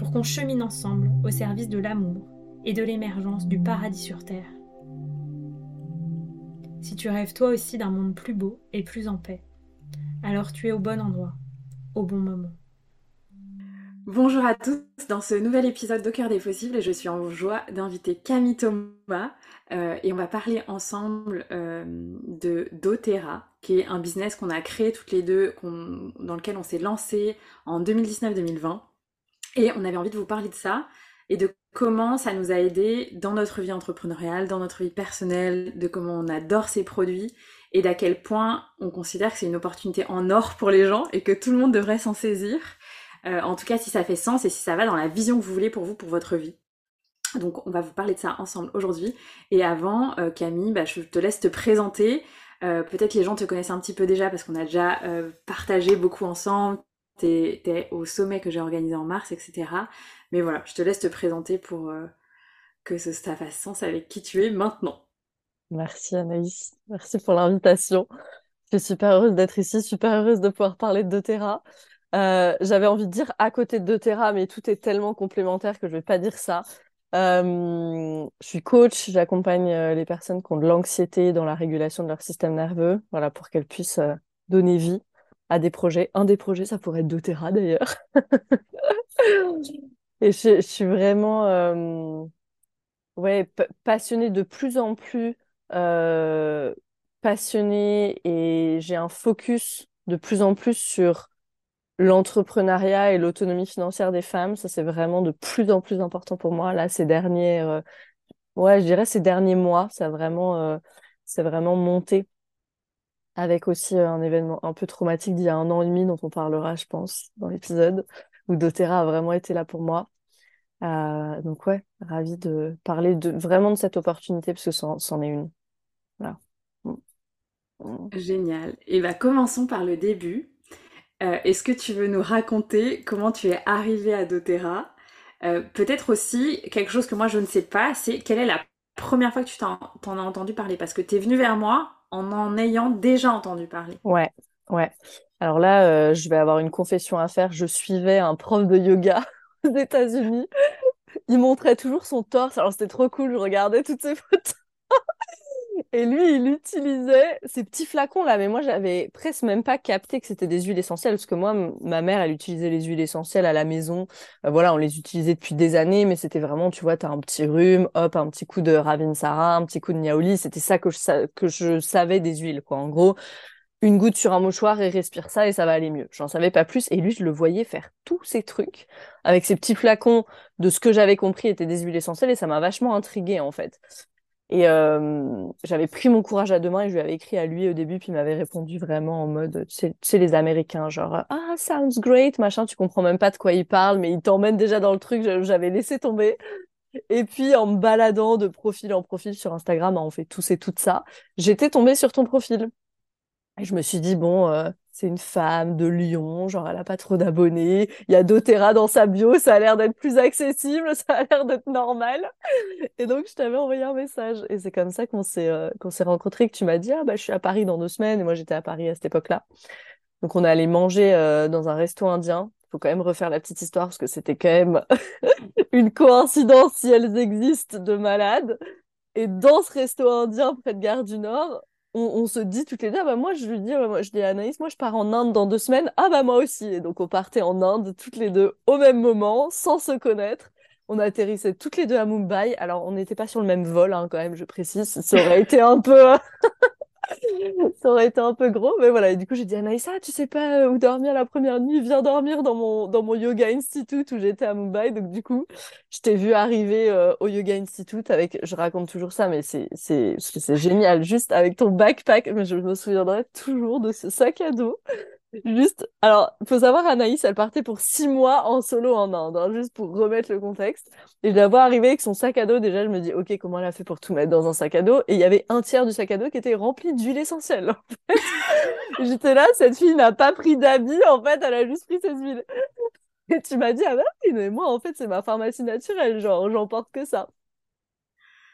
pour qu'on chemine ensemble au service de l'amour et de l'émergence du paradis sur Terre. Si tu rêves toi aussi d'un monde plus beau et plus en paix, alors tu es au bon endroit, au bon moment. Bonjour à tous dans ce nouvel épisode d'Au cœur des possibles et je suis en joie d'inviter Camille Thomas euh, et on va parler ensemble euh, de doTERRA qui est un business qu'on a créé toutes les deux, dans lequel on s'est lancé en 2019-2020 et on avait envie de vous parler de ça et de comment ça nous a aidé dans notre vie entrepreneuriale, dans notre vie personnelle, de comment on adore ces produits et d'à quel point on considère que c'est une opportunité en or pour les gens et que tout le monde devrait s'en saisir. Euh, en tout cas, si ça fait sens et si ça va dans la vision que vous voulez pour vous, pour votre vie. Donc, on va vous parler de ça ensemble aujourd'hui. Et avant, euh, Camille, bah, je te laisse te présenter. Euh, peut-être les gens te connaissent un petit peu déjà parce qu'on a déjà partagé beaucoup ensemble. T'es es au sommet que j'ai organisé en mars, etc. Mais voilà, je te laisse te présenter pour que ça fasse sens avec qui tu es maintenant. Merci Anaïs, merci pour l'invitation. Je suis super heureuse d'être ici, super heureuse de pouvoir parler de doTERRA. Euh, j'avais envie de dire à côté de doTERRA, mais tout est tellement complémentaire que je vais pas dire ça. Euh, je suis coach, j'accompagne euh, les personnes qui ont de l'anxiété dans la régulation de leur système nerveux, voilà, pour qu'elles puissent donner vie à des projets. Un des projets, ça pourrait être doTERRA d'ailleurs. Et je, suis vraiment ouais, passionnée de plus en plus, passionnée et j'ai un focus de plus en plus sur l'entrepreneuriat et l'autonomie financière des femmes, ça c'est vraiment de plus en plus important pour moi là ces derniers euh, ouais, je dirais ces derniers mois, ça a vraiment euh, c'est vraiment monté avec aussi euh, un événement un peu traumatique d'il y a un an et demi dont on parlera je pense dans l'épisode où doTERRA a vraiment été là pour moi. donc ouais, ravie de parler de vraiment de cette opportunité parce que c'en est une. Voilà. Mm. Mm. Génial. Et bah commençons par le début. Euh, est-ce que tu veux nous raconter comment tu es arrivé à doTERRA? Euh, Peut-être aussi quelque chose que moi je ne sais pas, c'est quelle est la première fois que tu t'en as entendu parler? Parce que tu es venu vers moi en en ayant déjà entendu parler. Ouais, ouais. Alors là, euh, je vais avoir une confession à faire. Je suivais un prof de yoga aux États-Unis. Il montrait toujours son torse. Alors c'était trop cool. Je regardais toutes ses photos. Et lui, il utilisait ces petits flacons là, mais moi j'avais presque même pas capté que c'était des huiles essentielles parce que moi, ma mère, elle utilisait les huiles essentielles à la maison. Euh, voilà, on les utilisait depuis des années, mais c'était vraiment, tu vois, t'as un petit rhume, hop, un petit coup de Ravinsara, un petit coup de Niaouli. C'était ça que je, que je savais des huiles, quoi. En gros, une goutte sur un mouchoir et respire ça et ça va aller mieux. J'en savais pas plus et lui je le voyais faire tous ces trucs avec ces petits flacons de ce que j'avais compris étaient des huiles essentielles et ça m'a vachement intriguée en fait. Et euh, j'avais pris mon courage à deux mains et je lui avais écrit à lui au début, puis il m'avait répondu vraiment en mode, tu sais, les Américains, genre, ah, sounds great, machin, tu comprends même pas de quoi il parle, mais il t'emmène déjà dans le truc, j'avais laissé tomber. Et puis, en me baladant de profil en profil sur Instagram, on fait tous et tout ça, j'étais tombée sur ton profil. Et je me suis dit, bon, euh, c'est une femme de Lyon, genre elle a pas trop d'abonnés, il y a doTERRA dans sa bio, ça a l'air d'être plus accessible, ça a l'air d'être normal. Et donc je t'avais envoyé un message et c'est comme ça qu'on s'est euh, qu'on s'est rencontrés que tu m'as dit ah bah je suis à Paris dans deux semaines et moi j'étais à Paris à cette époque-là. Donc on est allé manger euh, dans un resto indien. Faut quand même refaire la petite histoire parce que c'était quand même une coïncidence si elles existent de malade. Et dans ce resto indien près de Gare du Nord, on, se dit toutes les deux, ah bah moi je lui dis, moi, je dis à Anaïs, moi je pars en Inde dans deux semaines, ah bah moi aussi. Et donc on partait en Inde toutes les deux au même moment, sans se connaître. On atterrissait toutes les deux à Mumbai. Alors on n'était pas sur le même vol, hein, quand même, je précise. Ça aurait été un peu. ça aurait été un peu gros, mais voilà. Et du coup, j'ai dit à tu sais pas où dormir la première nuit, viens dormir dans mon, dans mon Yoga Institute où j'étais à Mumbai. Donc, du coup, je t'ai vu arriver euh, au Yoga Institute avec, je raconte toujours ça, mais c'est, c'est, c'est génial, juste avec ton backpack. Mais je me souviendrai toujours de ce sac à dos Juste, alors, faut savoir, Anaïs, elle partait pour six mois en solo en Inde, hein, juste pour remettre le contexte. Et de la voir arriver avec son sac à dos, déjà, je me dis, OK, comment elle a fait pour tout mettre dans un sac à dos? Et il y avait un tiers du sac à dos qui était rempli d'huile essentielle, en fait. J'étais là, cette fille n'a pas pris d'habits, en fait, elle a juste pris ses huiles. Et tu m'as dit, ah oui, mais moi, en fait, c'est ma pharmacie naturelle, genre, j'emporte que ça.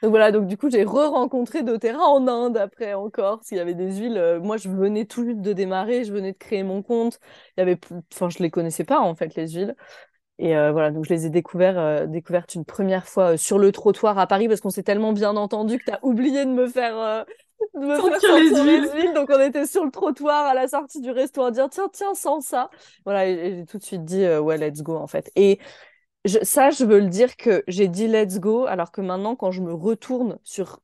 Donc voilà, donc du coup, j'ai re-rencontré doTERRA en Inde après encore, parce qu'il y avait des huiles. Euh, moi, je venais tout juste de démarrer, je venais de créer mon compte. Il y avait, enfin, je les connaissais pas en fait les huiles. Et euh, voilà, donc je les ai découvertes, euh, découvertes une première fois sur le trottoir à Paris parce qu'on s'est tellement bien entendu que tu as oublié de me faire, de me faire les, huiles. Donc on était sur le trottoir à la sortie du restaurant à dire tiens, tiens, sans ça. Voilà, et, j'ai tout de suite dit ouais, let's go en fait. Et ça, je veux le dire que j'ai dit let's go, alors que maintenant, quand je me retourne sur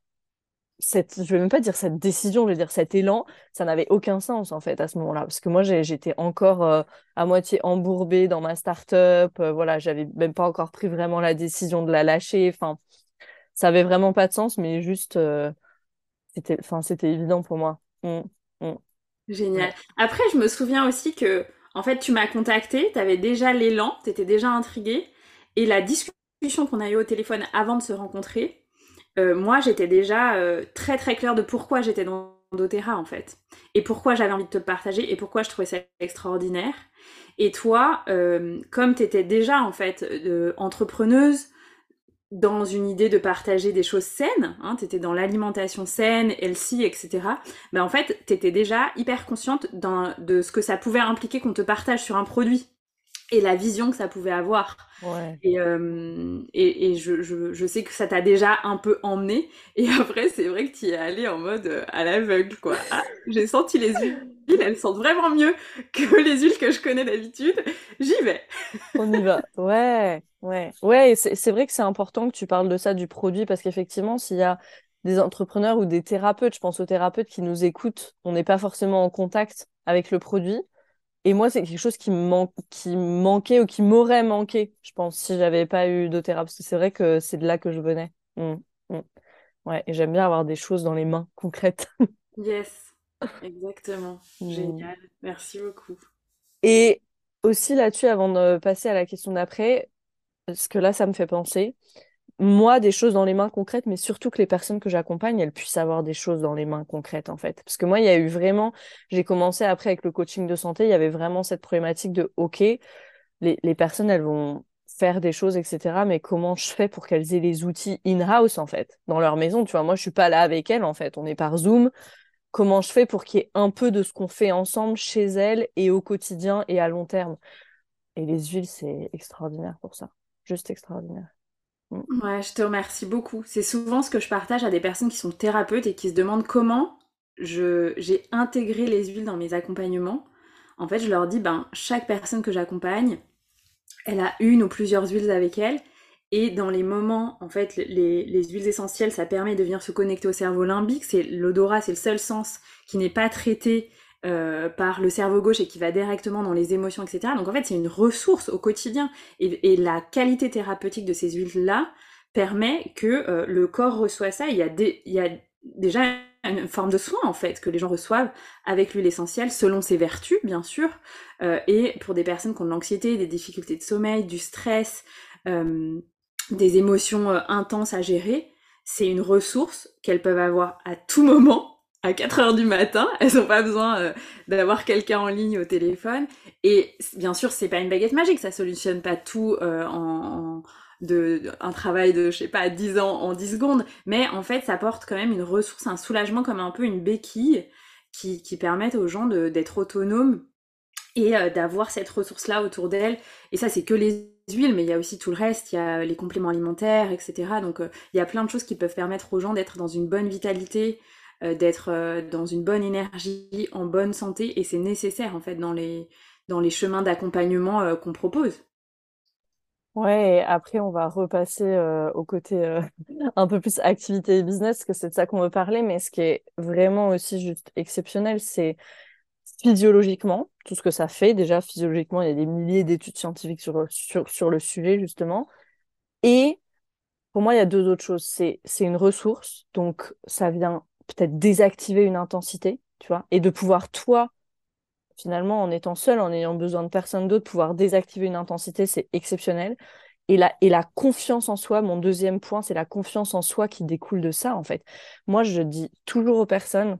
cette, je vais même pas dire cette décision, je vais dire cet élan, ça n'avait aucun sens en fait à ce moment-là, parce que moi j'étais encore euh, à moitié embourbée dans ma start-up, euh, voilà, j'avais même pas encore pris vraiment la décision de la lâcher, enfin, ça avait vraiment pas de sens, mais juste, euh, c'était, enfin, c'était évident pour moi. Mmh, mmh. Génial. Après, je me souviens aussi que, en fait, tu m'as contacté, tu avais déjà l'élan, tu étais déjà intriguée. Et la discussion qu'on a eue au téléphone avant de se rencontrer, euh, moi j'étais déjà euh, très très claire de pourquoi j'étais dans doTERRA en fait. Et pourquoi j'avais envie de te partager et pourquoi je trouvais ça extraordinaire. Et toi, euh, comme tu étais déjà en fait entrepreneuse, dans une idée de partager des choses saines, hein, tu étais dans l'alimentation saine, healthy, etc. Ben en fait, tu étais déjà hyper consciente de ce que ça pouvait impliquer qu'on te partage sur un produit et la vision que ça pouvait avoir. Et, euh, et, et je, je, je, sais que ça t'a déjà un peu emmené. Et après, c'est vrai que tu y es allé en mode euh, à l'aveugle, quoi. Ah, j'ai senti les huiles, elles sentent vraiment mieux que les huiles que je connais d'habitude. J'y vais. On y va. Ouais, ouais. Ouais, c'est vrai que c'est important que tu parles de ça, du produit, parce qu'effectivement, s'il y a des entrepreneurs ou des thérapeutes, je pense aux thérapeutes qui nous écoutent, on n'est pas forcément en contact avec le produit. Et moi, c'est quelque chose qui me, qui manquait ou qui m'aurait manqué, je pense, si j'avais pas eu. Parce que c'est vrai que c'est de là que je venais. Mmh, mmh. Ouais, et j'aime bien avoir des choses dans les mains concrètes. yes, exactement. Mmh. Génial. Merci beaucoup. Et aussi là-dessus, avant de passer à la question d'après, parce que là, ça me fait penser, moi des choses dans les mains concrètes, mais surtout que les personnes que j'accompagne, elles puissent avoir des choses dans les mains concrètes, en fait. Parce que moi, il y a eu vraiment, j'ai commencé après avec le coaching de santé, il y avait vraiment cette problématique de, OK, les, personnes, elles vont faire des choses, etc. Mais comment je fais pour qu'elles aient les outils in-house, en fait, dans leur maison? Tu vois, moi, je suis pas là avec elles, en fait. On est par Zoom. Comment je fais pour qu'il y ait un peu de ce qu'on fait ensemble chez elles et au quotidien et à long terme? Et les huiles, c'est extraordinaire pour ça. Juste extraordinaire. Ouais, je te remercie beaucoup. C'est souvent ce que je partage à des personnes qui sont thérapeutes et qui se demandent comment j'ai intégré les huiles dans mes accompagnements. En fait, je leur dis, ben, chaque personne que j'accompagne, elle a une ou plusieurs huiles avec elle. Et dans les moments, en fait, les, les huiles essentielles, ça permet de venir se connecter au cerveau limbique. C'est l'odorat, c'est le seul sens qui n'est pas traité euh, par le cerveau gauche et qui va directement dans les émotions, etc. Donc en fait, c'est une ressource au quotidien. Et, la qualité thérapeutique de ces huiles-là permet que euh, le corps reçoit ça. Il y, a il y a déjà une forme de soin en fait que les gens reçoivent avec l'huile essentielle selon ses vertus bien sûr euh, et pour des personnes qui ont de l'anxiété, des difficultés de sommeil, du stress, des émotions intenses à gérer, c'est une ressource qu'elles peuvent avoir à tout moment à 4 heures du matin. Elles n'ont pas besoin euh, d'avoir quelqu'un en ligne au téléphone. Et bien sûr, c'est pas une baguette magique, ça solutionne pas tout euh, en, de, un travail de, je sais pas, 10 ans en 10 secondes. Mais en fait, ça apporte quand même une ressource, un soulagement comme un peu une béquille qui, qui permettent aux gens d'être autonomes et euh, d'avoir cette ressource-là autour d'elles. Et ça, c'est que les huiles, mais il y a aussi tout le reste, il y a les compléments alimentaires, etc. Donc, il y a plein de choses qui peuvent permettre aux gens d'être dans une bonne vitalité, d'être dans une bonne énergie, en bonne santé, et c'est nécessaire en fait dans les, dans les chemins d'accompagnement qu'on propose. Ouais, et après, on va repasser au côté un peu plus activité et business, parce que c'est de ça qu'on veut parler, mais ce qui est vraiment aussi juste exceptionnel, c'est physiologiquement, tout ce que ça fait. Déjà, physiologiquement, il y a des milliers d'études scientifiques sur, sur, sur le sujet, justement. Et pour moi, il y a deux autres choses. C'est une ressource, donc ça vient peut-être désactiver une intensité, tu vois, et de pouvoir, toi, finalement, en étant seul, en ayant besoin de personne d'autre, pouvoir désactiver une intensité, c'est exceptionnel. Et la, et la confiance en soi, mon deuxième point, c'est la confiance en soi qui découle de ça, en fait. Moi, je dis toujours aux personnes,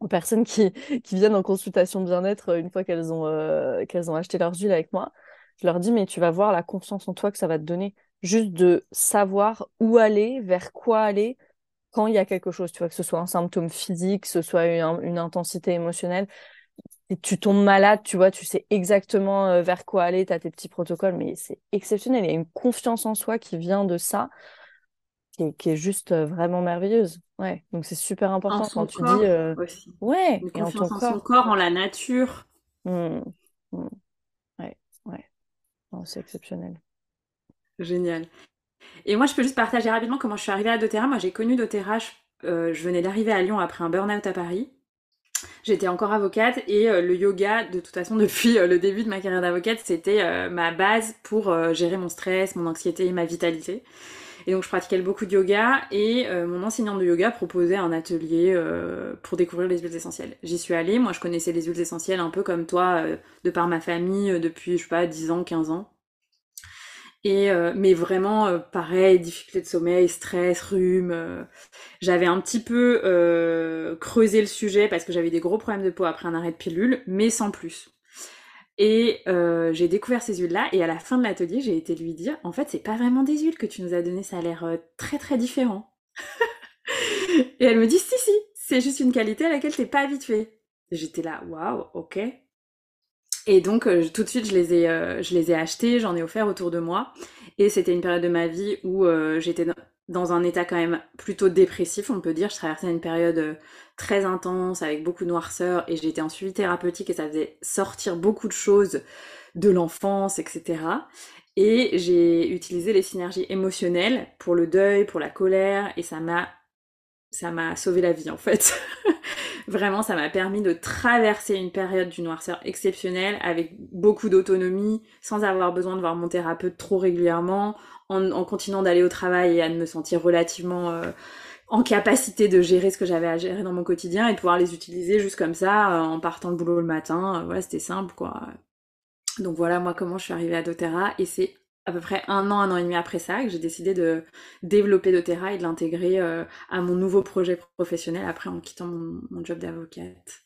aux personnes qui, qui viennent en consultation bien-être euh, une fois qu'elles ont, euh, qu'elles ont acheté leurs huiles avec moi, je leur dis, mais tu vas voir la confiance en toi que ça va te donner. Juste de savoir où aller, vers quoi aller, quand il y a quelque chose, tu vois, que ce soit un symptôme physique, que ce soit une, une intensité émotionnelle. Et tu tombes malade, tu vois, tu sais exactement euh, vers quoi aller, tu as tes petits protocoles, mais c'est exceptionnel. Il y a une confiance en soi qui vient de ça qui est, juste euh, vraiment merveilleuse. Ouais, donc c'est super important quand tu dis. Euh, ouais, Une confiance en, son corps, en la nature. Mmh, mmh. Ouais, ouais. c'est exceptionnel. Génial. Et moi, je peux juste partager rapidement comment je suis arrivée à doTERRA. Moi, j'ai connu doTERRA, je, euh, je venais d'arriver à Lyon après un burn-out à Paris. J'étais encore avocate et le yoga, de toute façon, depuis le début de ma carrière d'avocate, c'était ma base pour gérer mon stress, mon anxiété ma vitalité. Et donc je pratiquais beaucoup de yoga et euh, mon enseignant de yoga proposait un atelier euh, pour découvrir les huiles essentielles. J'y suis allée, moi je connaissais les huiles essentielles un peu comme toi, euh, de par ma famille, depuis je sais pas 10 ans, 15 ans. Et mais vraiment pareil, difficulté de sommeil, stress, rhume. j'avais un petit peu creusé le sujet parce que j'avais des gros problèmes de peau après un arrêt de pilule, mais sans plus. Et euh, j'ai découvert ces huiles-là, et à la fin de l'atelier, j'ai été lui dire, en fait, c'est pas vraiment des huiles que tu nous as données, ça a l'air euh, très très différent. et elle me dit, si si, c'est juste une qualité à laquelle t'es pas habituée. J'étais là, waouh, ok. Et donc euh, tout de suite, je les ai, je les ai achetés, j'en ai offert autour de moi. Et c'était une période de ma vie où j'étais dans un état quand même plutôt dépressif, on peut dire. Je traversais une période euh, très intense, avec beaucoup de noirceur, et j'étais en suivi thérapeutique et ça faisait sortir beaucoup de choses de l'enfance, etc. Et j'ai utilisé les synergies émotionnelles pour le deuil, pour la colère, et ça m'a ça m'a sauvé la vie en fait. Vraiment, ça m'a permis de traverser une période du noirceur exceptionnelle avec beaucoup d'autonomie, sans avoir besoin de voir mon thérapeute trop régulièrement, en, continuant d'aller au travail et à me sentir relativement euh, en capacité de gérer ce que j'avais à gérer dans mon quotidien et de pouvoir les utiliser juste comme ça euh, en partant de boulot le matin. Euh, voilà, c'était simple quoi. Donc voilà moi comment je suis arrivée à doTERRA et c'est à peu près un an, un an et demi après ça que j'ai décidé de développer doTERRA et de l'intégrer à mon nouveau projet professionnel après en quittant mon job d'avocate.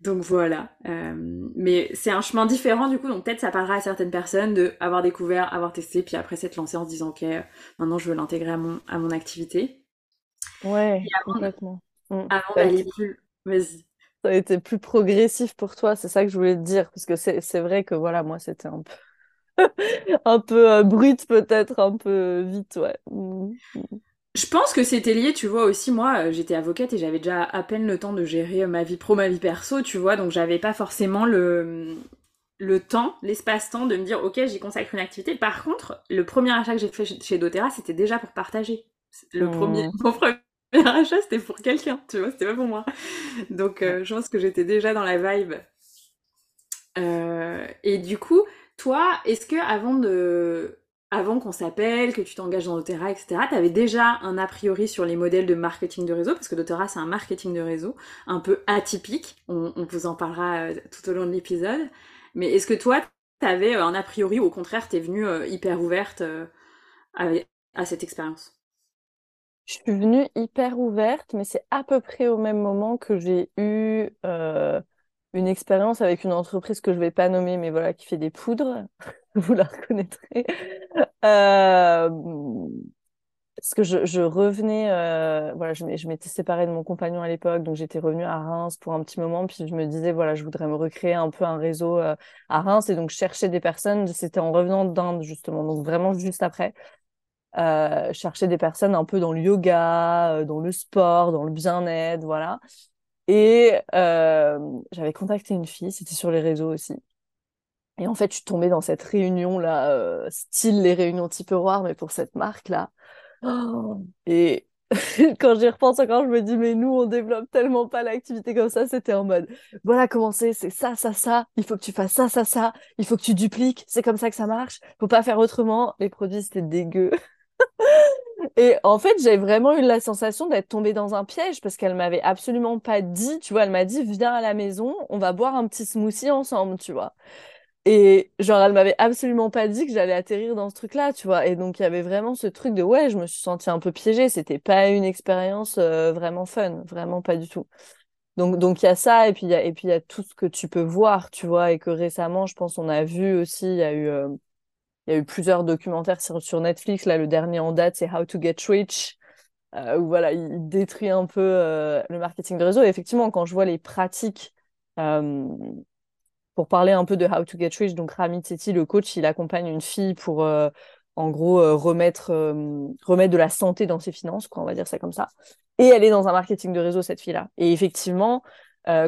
Donc voilà. Euh, mais c'est un chemin différent du coup, donc peut-être ça parlera à certaines personnes de avoir découvert, avoir testé, puis après s'être lancé en se disant ok, maintenant je veux l'intégrer à mon, à mon activité. Ouais, complètement. Mm. Avant d'aller plus, vas-y. Ça a été plus progressif pour toi, c'est ça que je voulais te dire, parce que c'est vrai que voilà, moi c'était un peu un peu euh, brut peut-être, un peu vite, ouais. Je pense que c'était lié, tu vois, aussi moi, euh, j'étais avocate et j'avais déjà à peine le temps de gérer ma vie pro, ma vie perso, tu vois, donc j'avais pas forcément le, le temps, l'espace-temps de me dire, ok, j'y consacre une activité. Par contre, le premier achat que j'ai fait chez doTERRA, c'était déjà pour partager. Le premier, mmh. mon premier achat, c'était pour quelqu'un, tu vois, c'était pas pour moi. Donc, euh, je pense que j'étais déjà dans la vibe. Euh, et du coup, toi, est-ce que avant qu'on s'appelle, que tu t'engages dans doTERRA, etc., tu avais déjà un a priori sur les modèles de marketing de réseau, parce que doTERRA, c'est un marketing de réseau un peu atypique. On, vous en parlera euh, tout au long de l'épisode. Mais est-ce que toi, tu avais euh, un a priori ou au contraire, tu es venue euh, hyper ouverte à, cette expérience? Je suis venue hyper ouverte, mais c'est à peu près au même moment que j'ai eu une expérience avec une entreprise que je vais pas nommer, mais voilà, qui fait des poudres. Vous la reconnaîtrez. Euh, parce que je, revenais, euh, voilà, je, m'étais séparée de mon compagnon à l'époque, donc j'étais revenue à Reims pour un petit moment, puis je me disais, voilà, je voudrais me recréer un peu un réseau euh, à Reims, et donc je cherchais des personnes, c'était en revenant d'Inde, justement, donc vraiment juste après. cherchais des personnes un peu dans le yoga, dans le sport, dans le bien-être, voilà. Et euh, j'avais contacté une fille, c'était sur les réseaux aussi. Et en fait, je suis tombée dans cette réunion-là, style les réunions type Roar, mais pour cette marque-là. Oh et quand j'y repense encore, je me dis, mais nous, on développe tellement pas l'activité comme ça. C'était en mode, voilà comment c'est, c'est ça, ça, ça. Il faut que tu fasses ça, ça, ça. Il faut que tu dupliques. C'est comme ça que ça marche. Faut pas faire autrement. Les produits, c'était dégueu. Et en fait, j'ai vraiment eu la sensation d'être tombée dans un piège parce qu'elle m'avait absolument pas dit, tu vois, elle m'a dit, viens à la maison, on va boire un petit smoothie ensemble, tu vois. Et genre, elle m'avait absolument pas dit que j'allais atterrir dans ce truc-là, tu vois. Et donc, il y avait vraiment ce truc de ouais, je me suis sentie un peu piégée. C'était pas une expérience euh, vraiment fun, vraiment pas du tout. Donc, donc il y a ça, et puis il y a, et puis il y a tout ce que tu peux voir, tu vois. Et que récemment, je pense, on a vu aussi, il y a eu, euh, il y a eu plusieurs documentaires sur, Netflix. Là, le dernier en date, c'est How to Get Rich. Euh, où voilà, il détruit un peu le marketing de réseau. Et effectivement, quand je vois les pratiques pour parler un peu de How to Get Rich, donc Rami Teti, le coach, il accompagne une fille pour, euh, en gros, euh, remettre, euh, remettre de la santé dans ses finances, quoi, on va dire ça comme ça. Et elle est dans un marketing de réseau, cette fille-là. Et effectivement,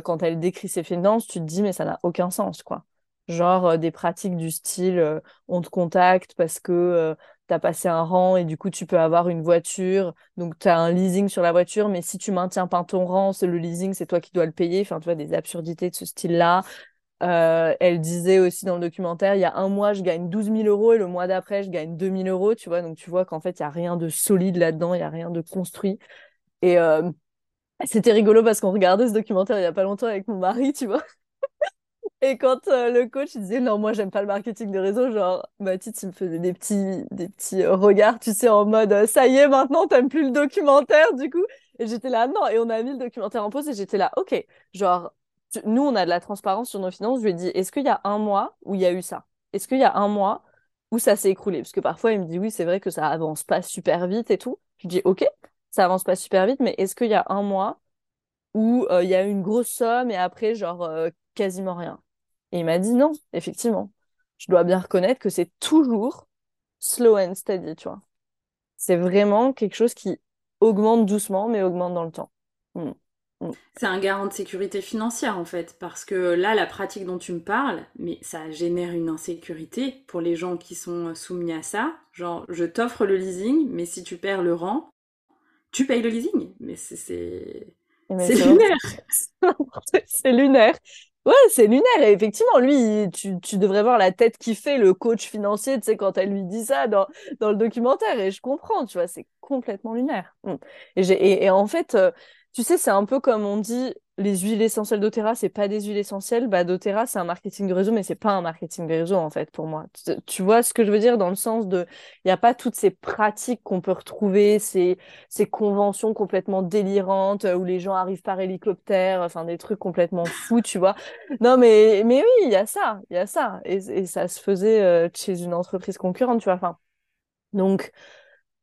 quand elle décrit ses finances, tu te dis, mais ça n'a aucun sens, quoi. Genre des pratiques du style, on te contacte parce que tu as passé un rang et du coup, tu peux avoir une voiture. Donc, tu as un leasing sur la voiture, mais si tu maintiens pas ton rang, le leasing, c'est toi qui dois le payer. Enfin, tu vois, des absurdités de ce style-là. Euh, elle disait aussi dans le documentaire, il y a un mois, je gagne 12 000 euros et le mois d'après, je gagne 2 000 euros, tu vois. Donc, tu vois qu'en fait, il n'y a rien de solide là-dedans, il n'y a rien de construit. Et euh, c'était rigolo parce qu'on regardait ce documentaire il n'y a pas longtemps avec mon mari, tu vois. Et quand euh, le coach disait non, moi j'aime pas le marketing de réseau, genre Mathilde il me faisait des petits, des petits regards, tu sais, en mode ça y est, maintenant t'aimes plus le documentaire, du coup. Et j'étais là, non, et on a mis le documentaire en pause et j'étais là, ok, genre nous, on a de la transparence sur nos finances. Je lui ai dit, est-ce qu'il y a un mois où il y a eu ça? Est-ce qu'il y a un mois où ça s'est écroulé? Parce que parfois, il me dit, oui, c'est vrai que ça avance pas super vite et tout. Je lui dis, ok, ça avance pas super vite, mais est-ce qu'il y a un mois où euh, il y a eu une grosse somme et après, genre, euh, quasiment rien? Et il m'a dit, non, effectivement. Je dois bien reconnaître que c'est toujours slow and steady, tu vois. C'est vraiment quelque chose qui augmente doucement, mais augmente dans le temps. Hmm. Mm. C'est un garant de sécurité financière en fait, parce que là, la pratique dont tu me parles, mais ça génère une insécurité pour les gens qui sont soumis à ça. Genre, je t'offre le leasing, mais si tu perds le rang, tu payes le leasing. Mais c'est c'est lunaire. c'est lunaire. Ouais, c'est lunaire. Et effectivement, lui, tu, tu, devrais voir la tête qui fait le coach financier, tu sais, quand elle lui dit ça dans, dans le documentaire. Et je comprends, tu vois, c'est complètement lunaire. Mm. Et, et, et, en fait, euh, tu sais, c'est un peu comme on dit, les huiles essentielles d'Otera, c'est pas des huiles essentielles. Bah, d'Otera, c'est un marketing de réseau, mais c'est pas un marketing de réseau, en fait, pour moi. Tu, vois ce que je veux dire dans le sens de, il n'y a pas toutes ces pratiques qu'on peut retrouver, ces, ces conventions complètement délirantes où les gens arrivent par hélicoptère, enfin, des trucs complètement fous, tu vois. Non, mais, mais oui, il y a ça, il y a ça. Et, et ça se faisait euh, chez une entreprise concurrente, tu vois. Enfin, donc,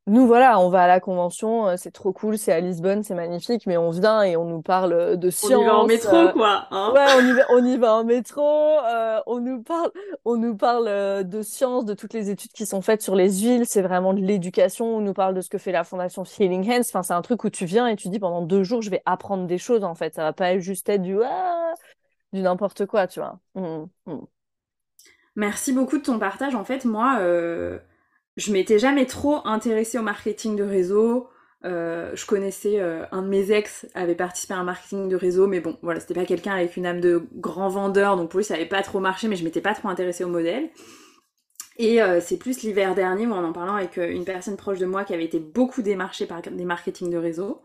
nous, voilà, on va à la convention, euh, c'est trop cool, c'est à Lisbonne, c'est magnifique, mais on vient et on nous parle euh, de science. On y va en métro, euh, quoi. Hein ouais, on y, va, on y va en métro, on nous parle, on nous parle de science, de toutes les études qui sont faites sur les huiles, c'est vraiment de l'éducation, on nous parle de ce que fait la fondation Healing Hands, enfin, c'est un truc où tu viens et tu dis pendant deux jours, je vais apprendre des choses, en fait, ça va pas juste être du, ah, du n'importe quoi, tu vois. Mmh, mmh. Merci beaucoup de ton partage. En fait, moi, je m'étais jamais trop intéressée au marketing de réseau. Euh, je connaissais euh, un de mes ex avait participé à un marketing de réseau, mais bon, voilà, c'était pas quelqu'un avec une âme de grand vendeur, donc pour lui ça avait pas trop marché, mais je m'étais pas trop intéressée au modèle. Et euh, c'est plus l'hiver dernier où en en parlant avec une personne proche de moi qui avait été beaucoup démarchée par des marketing de réseau,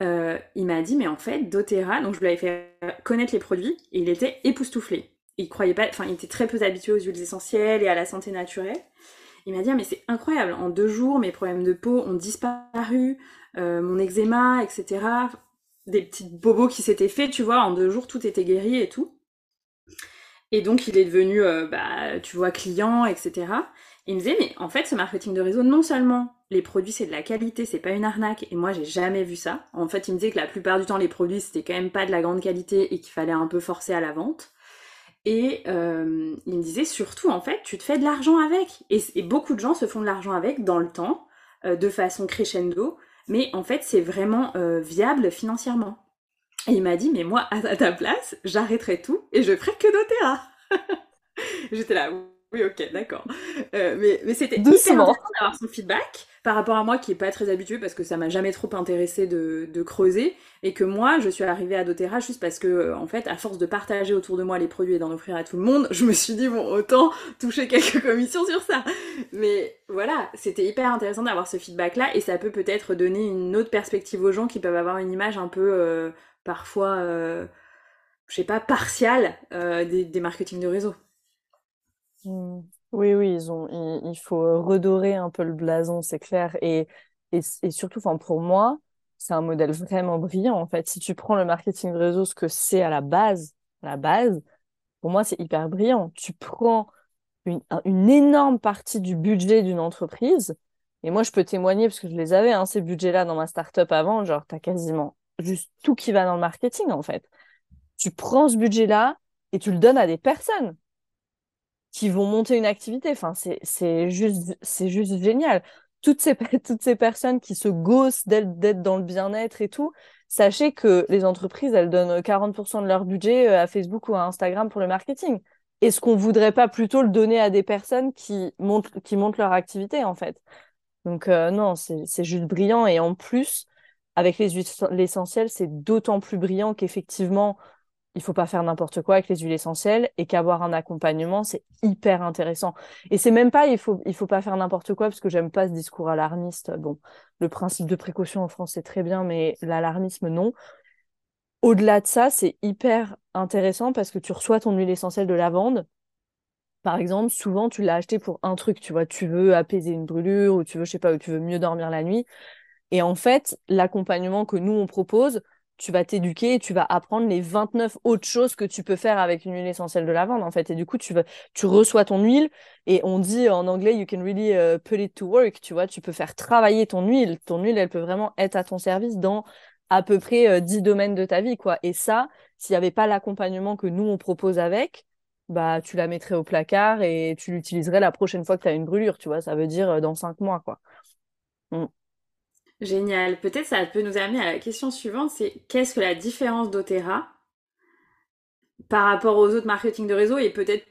il m'a dit mais en fait doTERRA, donc je lui avais fait connaître les produits et il était époustouflé. Il croyait pas, enfin il était très peu habitué aux huiles essentielles et à la santé naturelle. Il m'a dit, ah, mais c'est incroyable, en deux jours, mes problèmes de peau ont disparu, euh, mon eczéma, etc. Des petites bobos qui s'étaient faits, tu vois, en deux jours, tout était guéri et tout. Et donc, il est devenu, euh, bah, tu vois, client, etc. il me disait, mais en fait, ce marketing de réseau, non seulement les produits, c'est de la qualité, c'est pas une arnaque, et moi, j'ai jamais vu ça. En fait, il me disait que la plupart du temps, les produits, c'était quand même pas de la grande qualité et qu'il fallait un peu forcer à la vente. Et euh, il me disait surtout, en fait, tu te fais de l'argent avec. Et, beaucoup de gens se font de l'argent avec dans le temps, de façon crescendo, mais en fait, c'est vraiment viable financièrement. Et il m'a dit, mais moi, à ta place, j'arrêterai tout et je ferai que doTERRA. J'étais là, oui, ok, d'accord. Euh, mais mais c'était hyper intéressant d'avoir son feedback par rapport à moi qui est pas très habituée parce que ça m'a jamais trop intéressé de, de, creuser et que moi je suis arrivée à doTERRA juste parce que en fait à force de partager autour de moi les produits et d'en offrir à tout le monde, je me suis dit bon autant toucher quelques commissions sur ça. Mais voilà, c'était hyper intéressant d'avoir ce feedback là et ça peut peut-être donner une autre perspective aux gens qui peuvent avoir une image un peu euh, parfois euh, je sais pas partiale des, des marketing de réseau. Mmh. Oui, oui, ils ont, il, faut redorer un peu le blason, c'est clair. Et, et, et surtout, pour moi, c'est un modèle vraiment brillant. En fait, si tu prends le marketing de réseau, ce que c'est à la base, à la base, pour moi, c'est hyper brillant. Tu prends une, une énorme partie du budget d'une entreprise, et moi, je peux témoigner parce que je les avais, hein, ces budgets-là, dans ma startup avant. Genre, tu as quasiment juste tout qui va dans le marketing, en fait. Tu prends ce budget-là et tu le donnes à des personnes qui vont monter une activité. Enfin, c'est juste, juste génial. Toutes ces, toutes ces personnes qui se gossent d'être dans le bien-être et tout, sachez que les entreprises, elles donnent 40% de leur budget euh, à Facebook ou à Instagram pour le marketing. Est-ce qu'on voudrait pas plutôt le donner à des personnes qui montent, qui montent leur activité, en fait? Donc, euh, non, c'est juste brillant. Et en plus, avec les l'essentiel, c'est d'autant plus brillant qu'effectivement, il faut pas faire n'importe quoi avec les huiles essentielles et qu'avoir un accompagnement, c'est hyper intéressant. Et c'est même pas il faut il faut pas faire n'importe quoi parce que j'aime pas ce discours alarmiste. Bon, le principe de précaution en France c'est très bien mais l'alarmisme non. Au-delà de ça, c'est hyper intéressant parce que tu reçois ton huile essentielle de lavande. Par exemple, souvent tu l'as acheté pour un truc, tu vois, tu veux apaiser une brûlure ou tu veux je sais pas, ou tu veux mieux dormir la nuit. Et en fait, l'accompagnement que nous on propose, tu vas t'éduquer et tu vas apprendre les 29 autres choses que tu peux faire avec une huile essentielle de lavande en fait. Et du coup tu vas tu reçois ton huile et on dit en anglais you can really uh, put it to work tu vois. Tu peux faire travailler ton huile. Ton huile elle peut vraiment être à ton service dans à peu près 10 euh, domaines de ta vie quoi. Et ça s'il n'y avait pas l'accompagnement que nous on propose avec bah tu la mettrais au placard et tu l'utiliserais la prochaine fois que tu as une brûlure tu vois. Ça veut dire euh, dans 5 mois quoi. Mm. Génial. Peut-être ça peut nous amener à la question suivante, c'est qu'est-ce que la différence d'Otera par rapport aux autres marketing de réseau et peut-être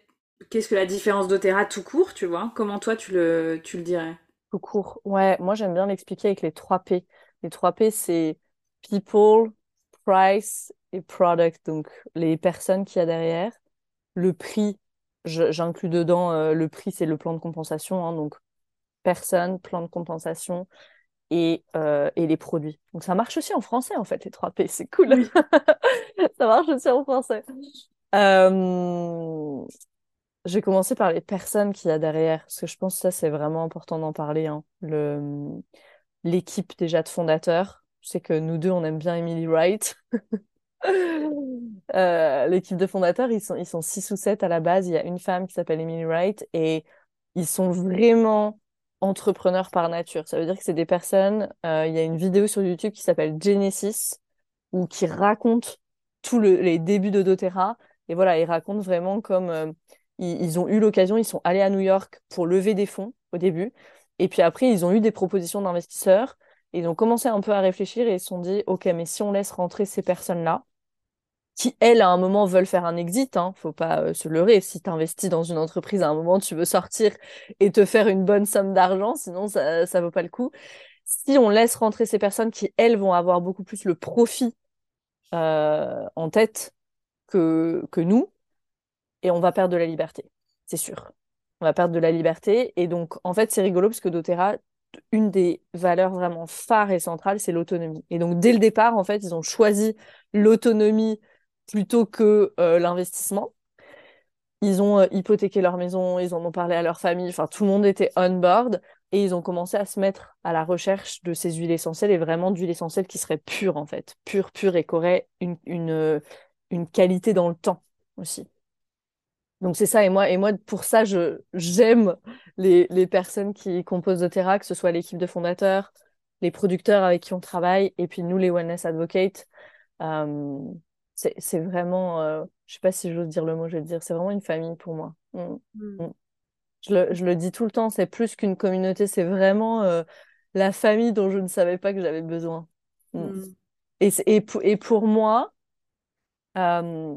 qu'est-ce que la différence d'Otera tout court, tu vois? Comment toi tu le, dirais? Tout court. Ouais, moi j'aime bien l'expliquer avec les 3 P. Les 3 P, c'est people, price et product. Donc les personnes qu'il y a derrière, le prix, j'inclus dedans euh, le prix, c'est le plan de compensation. Hein, donc personne, plan de compensation et, euh, et les produits. Donc ça marche aussi en français en fait, les 3 P, c'est cool. ça marche aussi en français. Euh... Je vais commencer par les personnes qu'il y a derrière, parce que je pense que ça c'est vraiment important d'en parler. Hein. Le... L'équipe déjà de fondateurs, je sais que nous deux on aime bien Emily Wright. euh, L'équipe de fondateurs, ils sont, ils sont six ou sept à la base. Il y a une femme qui s'appelle Emily Wright et ils sont vraiment entrepreneurs par nature. Ça veut dire que c'est des personnes. Euh, il y a une vidéo sur YouTube qui s'appelle Genesis ou qui raconte tous les débuts de doTERRA. Et voilà, ils racontent vraiment comme euh, ils, ont eu l'occasion, ils sont allés à New York pour lever des fonds au début. Et puis après, ils ont eu des propositions d'investisseurs. Ils ont commencé un peu à réfléchir et ils se sont dit, OK, mais si on laisse rentrer ces personnes-là, qui, elles, à un moment, veulent faire un exit. Hein. Faut pas euh, se leurrer. Si tu investis dans une entreprise, à un moment, tu veux sortir et te faire une bonne somme d'argent, sinon ça ne vaut pas le coup. Si on laisse rentrer ces personnes qui, elles, vont avoir beaucoup plus le profit euh, en tête que, que nous, et on va perdre de la liberté, c'est sûr. On va perdre de la liberté. Et donc, en fait, c'est rigolo parce que doTERRA, une des valeurs vraiment phares et centrales, c'est l'autonomie. Et donc, dès le départ, en fait, ils ont choisi l'autonomie plutôt que euh, l'investissement. Ils ont euh, hypothéqué leur maison, ils en ont parlé à leur famille, enfin tout le monde était on board et ils ont commencé à se mettre à la recherche de ces huiles essentielles et vraiment d'huiles essentielles qui seraient pures en fait, pures, pures et qui auraient une, une, euh, qualité dans le temps aussi. Donc c'est ça, et moi, et moi pour ça, j'aime les, les personnes qui composent Terra, que ce soit l'équipe de fondateurs, les producteurs avec qui on travaille, et puis nous, les wellness advocates. C'est vraiment, euh, je sais pas si j'ose dire le mot, je vais dire, c'est vraiment une famille pour moi. Mm. Mm. Je, le, je, le, dis tout le temps, c'est plus qu'une communauté, c'est vraiment, euh, la famille dont je ne savais pas que j'avais besoin. Mm. Mm. Et, et, et, pour moi, euh,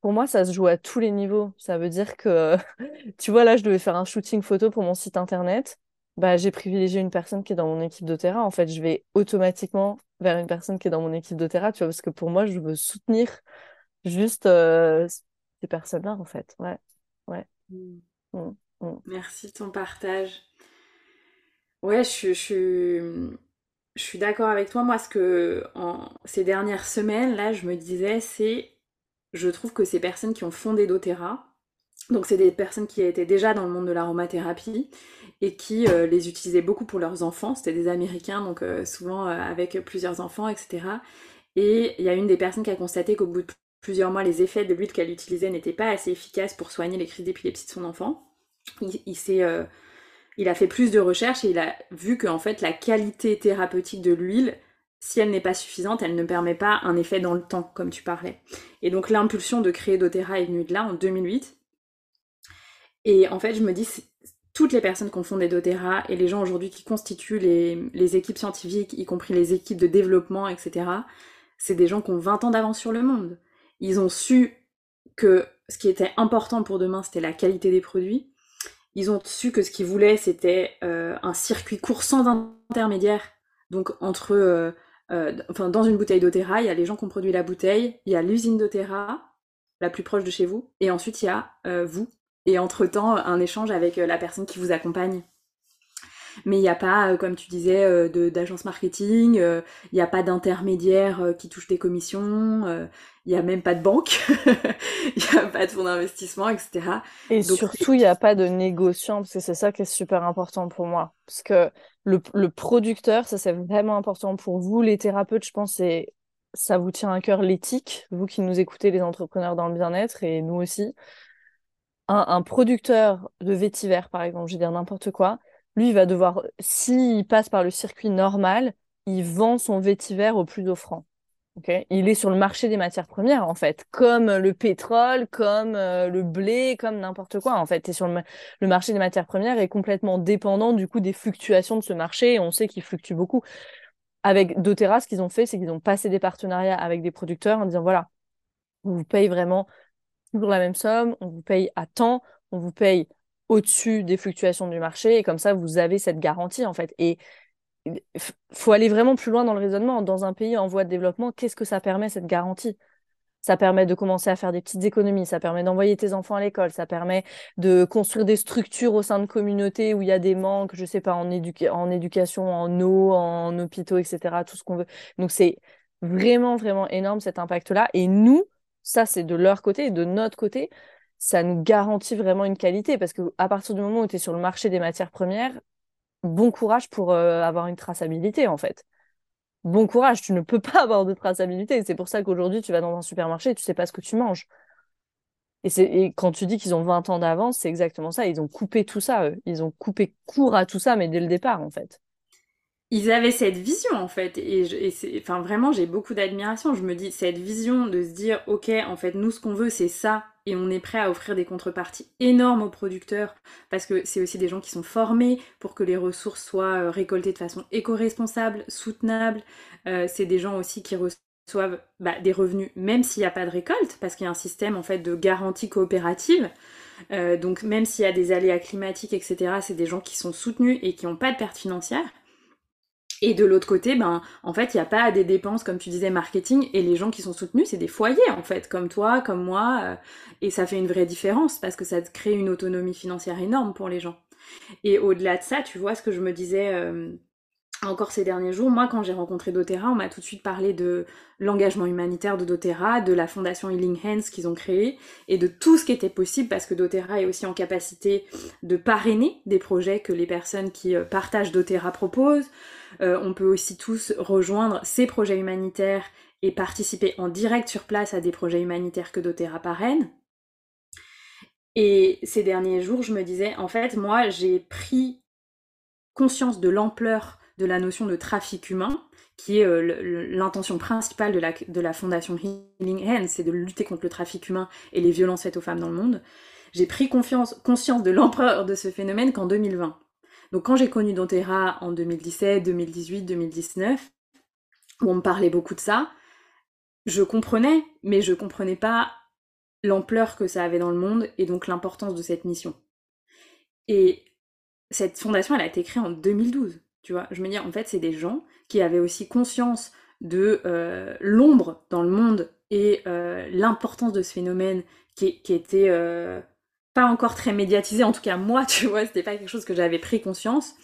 pour moi, ça se joue à tous les niveaux. Ça veut dire que, tu vois, là, je devais faire un shooting photo pour mon site internet. Bah, j'ai privilégié une personne qui est dans mon équipe d'Otera. En fait, je vais automatiquement vers une personne qui est dans mon équipe d'Otera, tu vois, parce que pour moi, je veux soutenir juste euh, ces personnes-là, en fait. Ouais, ouais. Mm. Mm, Merci de ton partage. Ouais, je, je, je suis d'accord avec toi. Moi, ce que en ces dernières semaines, là, je me disais, c'est je trouve que ces personnes qui ont fondé doTERRA, donc c'est des personnes qui étaient déjà dans le monde de l'aromathérapie et qui euh, les utilisaient beaucoup pour leurs enfants. C'était des Américains, donc euh, souvent euh, avec plusieurs enfants, etc. Et il y a une des personnes qui a constaté qu'au bout de plusieurs mois, les effets de l'huile qu'elle utilisait n'étaient pas assez efficaces pour soigner les crises d'épilepsie de son enfant. Il, a fait plus de recherches et il a vu qu'en fait la qualité thérapeutique de l'huile si elle n'est pas suffisante, elle ne permet pas un effet dans le temps, comme tu parlais. Et donc l'impulsion de créer doTERRA est venue de là, en 2008. Et en fait, je me dis, toutes les personnes qui ont fondé doTERRA et les gens aujourd'hui qui constituent les, équipes scientifiques, y compris les équipes de développement, etc., c'est des gens qui ont 20 ans d'avance sur le monde. Ils ont su que ce qui était important pour demain, c'était la qualité des produits. Ils ont su que ce qu'ils voulaient, c'était euh, un circuit court sans intermédiaire. Donc entre euh, euh, enfin, dans une bouteille d'Otera, il y a les gens qui ont produit la bouteille, il y a l'usine d'Otera, la plus proche de chez vous, et ensuite il y a vous. Et entre-temps, un échange avec euh, la personne qui vous accompagne. Mais il n'y a pas, comme tu disais, d'agence marketing, il n'y a pas d'intermédiaire qui touche des commissions, il n'y a même pas de banque, il n'y a pas de fonds d'investissement, etc. Et surtout, il n'y a pas de négociant, parce que c'est ça qui est super important pour moi. Parce que le, producteur, ça c'est vraiment important pour vous, les thérapeutes, je pense, et ça vous tient à cœur l'éthique, vous qui nous écoutez, les entrepreneurs dans le bien-être, et nous aussi. Un, producteur de vétiver, par exemple, je vais dire n'importe quoi, lui, il va devoir, s'il passe par le circuit normal, il vend son vétiver au plus offrant il est sur le marché des matières premières, en fait, comme le pétrole, comme euh, le blé, comme n'importe quoi, en fait. Et sur le, marché des matières premières est complètement dépendant, du coup, des fluctuations de ce marché, et on sait qu'il fluctue beaucoup. Avec doTERRA, ce qu'ils ont fait, c'est qu'ils ont passé des partenariats avec des producteurs en disant, voilà, on vous paye vraiment toujours la même somme, on vous paye à temps, on vous paye au-dessus des fluctuations du marché, et comme ça, vous avez cette garantie, en fait. Et faut aller vraiment plus loin dans le raisonnement. Dans un pays en voie de développement, qu'est-ce que ça permet, cette garantie? Ça permet de commencer à faire des petites économies, ça permet d'envoyer tes enfants à l'école, ça permet de construire des structures au sein de communautés où il y a des manques, je sais pas, en, en éducation, en eau, en hôpitaux, etc., tout ce qu'on veut. Donc c'est vraiment, vraiment énorme cet impact-là. Et nous, ça c'est de leur côté et de notre côté, ça nous garantit vraiment une qualité parce que à partir du moment où tu es sur le marché des matières premières, bon courage pour euh, avoir une traçabilité en fait. Bon courage, tu ne peux pas avoir de traçabilité. C'est pour ça qu'aujourd'hui, tu vas dans un supermarché et tu sais pas ce que tu manges. Et, et quand tu dis qu'ils ont 20 ans d'avance, c'est exactement ça. Ils ont coupé tout ça, eux. Ils ont coupé court à tout ça, mais dès le départ, en fait. Ils avaient cette vision, en fait. Et, enfin, vraiment, j'ai beaucoup d'admiration. Je me dis, cette vision de se dire, OK, en fait, nous, ce qu'on veut, c'est ça et on est prêt à offrir des contreparties énormes aux producteurs parce que c'est aussi des gens qui sont formés pour que les ressources soient euh, récoltées de façon éco-responsable, soutenable. Euh, c'est des gens aussi qui reçoivent bah, des revenus même s'il n'y a pas de récolte parce qu'il y a un système en fait de garantie coopérative. Euh, donc même s'il y a des aléas climatiques, etc., c'est des gens qui sont soutenus et qui n'ont pas de perte financière. Et de l'autre côté, ben, en fait, il n'y a pas des dépenses, comme tu disais, marketing, et les gens qui sont soutenus, c'est des foyers, en fait, comme toi, comme moi, euh, et ça fait une vraie différence, parce que ça crée une autonomie financière énorme pour les gens. Et au-delà de ça, tu vois, ce que je me disais euh, encore ces derniers jours, moi, quand j'ai rencontré doTERRA, on m'a tout de suite parlé de l'engagement humanitaire de doTERRA, de la fondation Healing Hands qu'ils ont créée, et de tout ce qui était possible, parce que doTERRA est aussi en capacité de parrainer des projets que les personnes qui euh, partagent doTERRA proposent, euh, on peut aussi tous rejoindre ces projets humanitaires et participer en direct sur place à des projets humanitaires que doTERRA parraine. Et ces derniers jours, je me disais, en fait, moi, j'ai pris conscience de l'ampleur de la notion de trafic humain, qui est euh, l'intention principale de la, fondation Healing Hands, c'est de lutter contre le trafic humain et les violences faites aux femmes dans le monde. J'ai pris conscience de l'ampleur de ce phénomène qu'en 2020. Donc quand j'ai connu doTERRA en 2017, 2018, 2019, où on me parlait beaucoup de ça, je comprenais, mais je comprenais pas l'ampleur que ça avait dans le monde et donc l'importance de cette mission. Et cette fondation, elle a été créée en 2012. Tu vois, je me dis, en fait, c'est des gens qui avaient aussi conscience de euh, l'ombre dans le monde et euh, l'importance de ce phénomène qui, était euh, pas encore très médiatisé, en tout cas moi, tu vois, c'était pas quelque chose que j'avais pris conscience.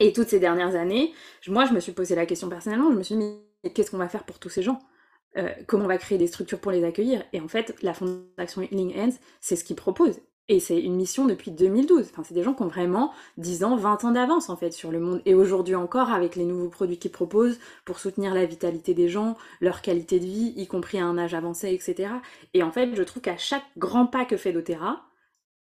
Et toutes ces dernières années, moi, je me suis posé la question personnellement, je me suis dit, mais qu'est-ce qu'on va faire pour tous ces gens? Comment on va créer des structures pour les accueillir? Et en fait, la fondation Healing Hands, c'est ce qu'ils propose. Et c'est une mission depuis 2012. Enfin, c'est des gens qui ont vraiment 10 ans, 20 ans d'avance en fait sur le monde. Et aujourd'hui encore, avec les nouveaux produits qu'ils proposent pour soutenir la vitalité des gens, leur qualité de vie, y compris à un âge avancé, etc. Et en fait, je trouve qu'à chaque grand pas que fait doTERRA,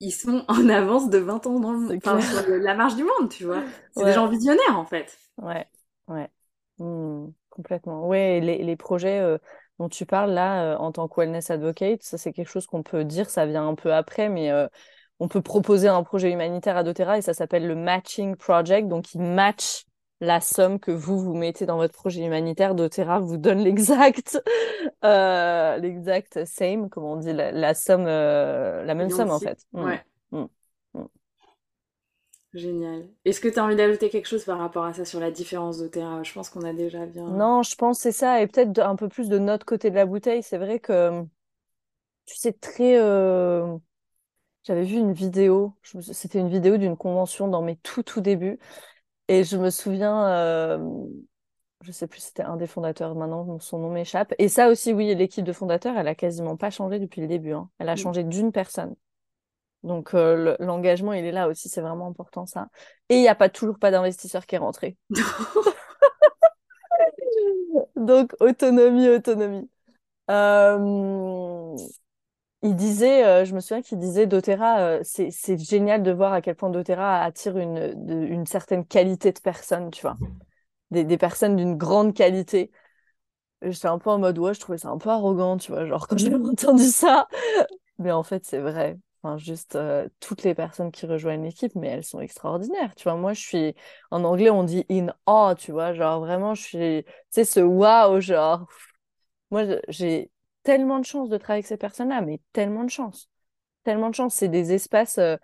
ils sont en avance de 20 ans dans le... enfin, sur la marge du monde, tu vois. C'est des gens visionnaires en fait. Ouais, ouais. Hmm, complètement. Ouais, les, les projets. Euh, dont tu parles là, euh, en tant que wellness advocate, ça c'est quelque chose qu'on peut dire, ça vient un peu après, mais euh, on peut proposer un projet humanitaire à doTERRA et ça s'appelle le Matching Project, donc il match la somme que vous vous mettez dans votre projet humanitaire, doTERRA vous donne l'exact, euh, l'exact same, comme on dit, la, somme, la même somme en fait. Mm. Ouais. Mm. Génial. Est-ce que tu as envie d'ajouter quelque chose par rapport à ça sur la différence de terrain Je pense qu'on a déjà bien. Non, je pense que c'est ça. Et peut-être un peu plus de notre côté de la bouteille. C'est vrai que, tu sais, très. Euh, j'avais vu une vidéo. C'était une vidéo d'une convention dans mes tout, tout débuts. Et je me souviens. Euh... Je sais plus, c'était un des fondateurs maintenant, son nom m'échappe. Et ça aussi, oui, l'équipe de fondateurs, elle a quasiment pas changé depuis le début. Hein. Elle a mm. changé d'une personne. Donc euh, l'engagement, il est là aussi, c'est vraiment important ça. Et il n'y a pas toujours pas d'investisseur qui est rentré. Donc autonomie, autonomie. Euh, il disait, euh, je me souviens qu'il disait doTERRA, c'est génial de voir à quel point doTERRA attire une, une certaine qualité de personnes, tu vois. Des, des personnes d'une grande qualité. J'étais un peu en mode, ouais, je trouvais ça un peu arrogant, tu vois, genre quand j'ai entendu ça. Mais en fait, c'est vrai. Enfin, juste euh, toutes les personnes qui rejoignent l'équipe, mais elles sont extraordinaires. Tu vois, moi, je suis en anglais, on dit in awe, tu vois, genre vraiment, je suis, tu sais, ce wow, genre, moi, j'ai tellement de chance de travailler avec ces personnes-là, mais tellement de chance, tellement de chance. C'est des espaces, euh,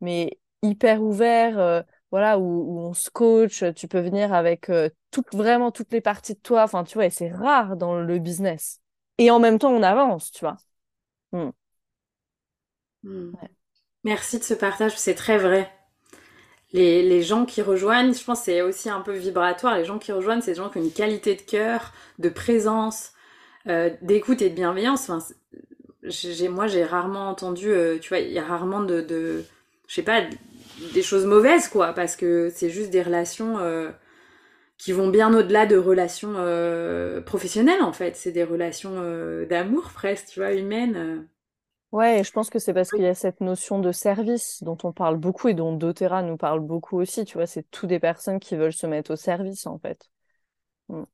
mais hyper ouverts, euh, voilà, où, on se coach, tu peux venir avec toutes, vraiment toutes les parties de toi, enfin, tu vois, et c'est rare dans le business. Et en même temps, on avance, tu vois. Hmm. Hmm. Merci de ce partage, c'est très vrai. Les, les, gens qui rejoignent, je pense que c'est aussi un peu vibratoire, les gens qui rejoignent, c'est des gens qui ont une qualité de cœur, de présence, euh, d'écoute et de bienveillance. Enfin, j'ai, moi, j'ai rarement entendu, euh, tu vois, il y a rarement de, de, je sais pas, des choses mauvaises, quoi, parce que c'est juste des relations euh, qui vont bien au-delà de relations professionnelles, en fait. C'est des relations d'amour, presque, tu vois, humaines. Ouais, je pense que c'est parce qu'il y a cette notion de service dont on parle beaucoup et dont doTERRA nous parle beaucoup aussi. Tu vois, c'est toutes des personnes qui veulent se mettre au service, en fait. Mm.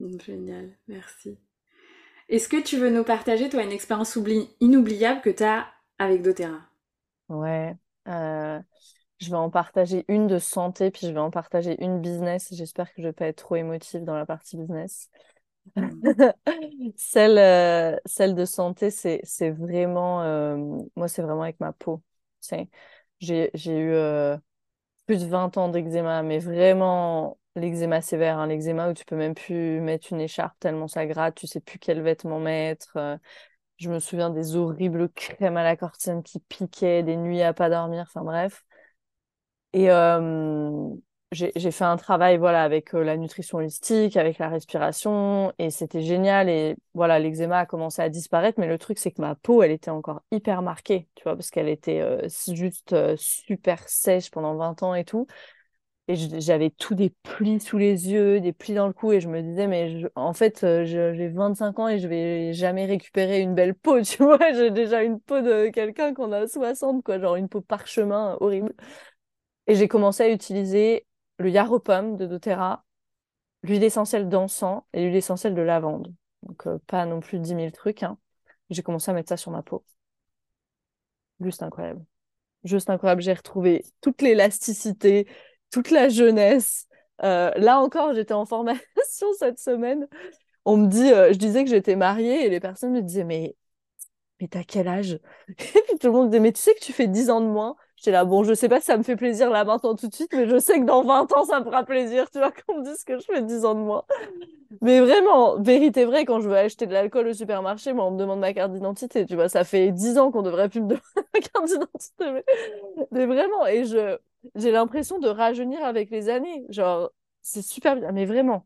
Mm. Mm, génial, merci. Est-ce que tu veux nous partager, toi, une expérience inoubliable que tu as avec doTERRA? Ouais, euh, je vais en partager une de santé, puis je vais en partager une business. J'espère que je vais pas être trop émotive dans la partie business. celle, euh, celle de santé, c'est, vraiment, euh, moi, c'est vraiment avec ma peau. J'ai, j'ai eu plus de 20 ans d'eczéma, mais vraiment l'eczéma sévère, l'eczéma où tu peux même plus mettre une écharpe tellement ça gratte, tu sais plus quel vêtement mettre. je me souviens des horribles crèmes à la cortine qui piquaient, des nuits à pas dormir, enfin bref. Et, j'ai fait un travail voilà avec euh, la nutrition holistique, avec la respiration et c'était génial et voilà l'eczéma a commencé à disparaître mais le truc c'est que ma peau elle était encore hyper marquée tu vois parce qu'elle était euh, juste euh, super sèche pendant 20 ans et tout et j'avais tous des plis sous les yeux, des plis dans le cou et je me disais mais en fait j'ai 25 ans et je vais jamais récupérer une belle peau tu vois j'ai déjà une peau de quelqu'un qu'on a 60 quoi genre une peau parchemin horrible et j'ai commencé à utiliser le yaropum de doTERRA, l'huile essentielle d'encens et l'huile essentielle de lavande. Donc, euh, pas non plus 10 000 trucs. Hein. J'ai commencé à mettre ça sur ma peau. Juste incroyable. Juste incroyable. J'ai retrouvé toute l'élasticité, toute la jeunesse. Euh, là encore, j'étais en formation cette semaine. On me dit, euh, je disais que j'étais mariée et les personnes me disaient, mais, mais t'as quel âge? Et puis tout le monde me disait, mais tu sais que tu fais 10 ans de moins? J'étais là, bon, je sais pas si ça me fait plaisir là maintenant tout de suite, mais je sais que dans 20 ans, ça me fera plaisir, tu vois, qu'on me dise que je fais 10 ans de moins. Mais vraiment, vérité vraie, quand je veux acheter de l'alcool au supermarché, moi, on me demande ma carte d'identité, tu vois, ça fait 10 ans qu'on devrait plus me demander ma carte d'identité, mais... vraiment, et je j'ai l'impression de rajeunir avec les années, genre, c'est super bien, mais vraiment.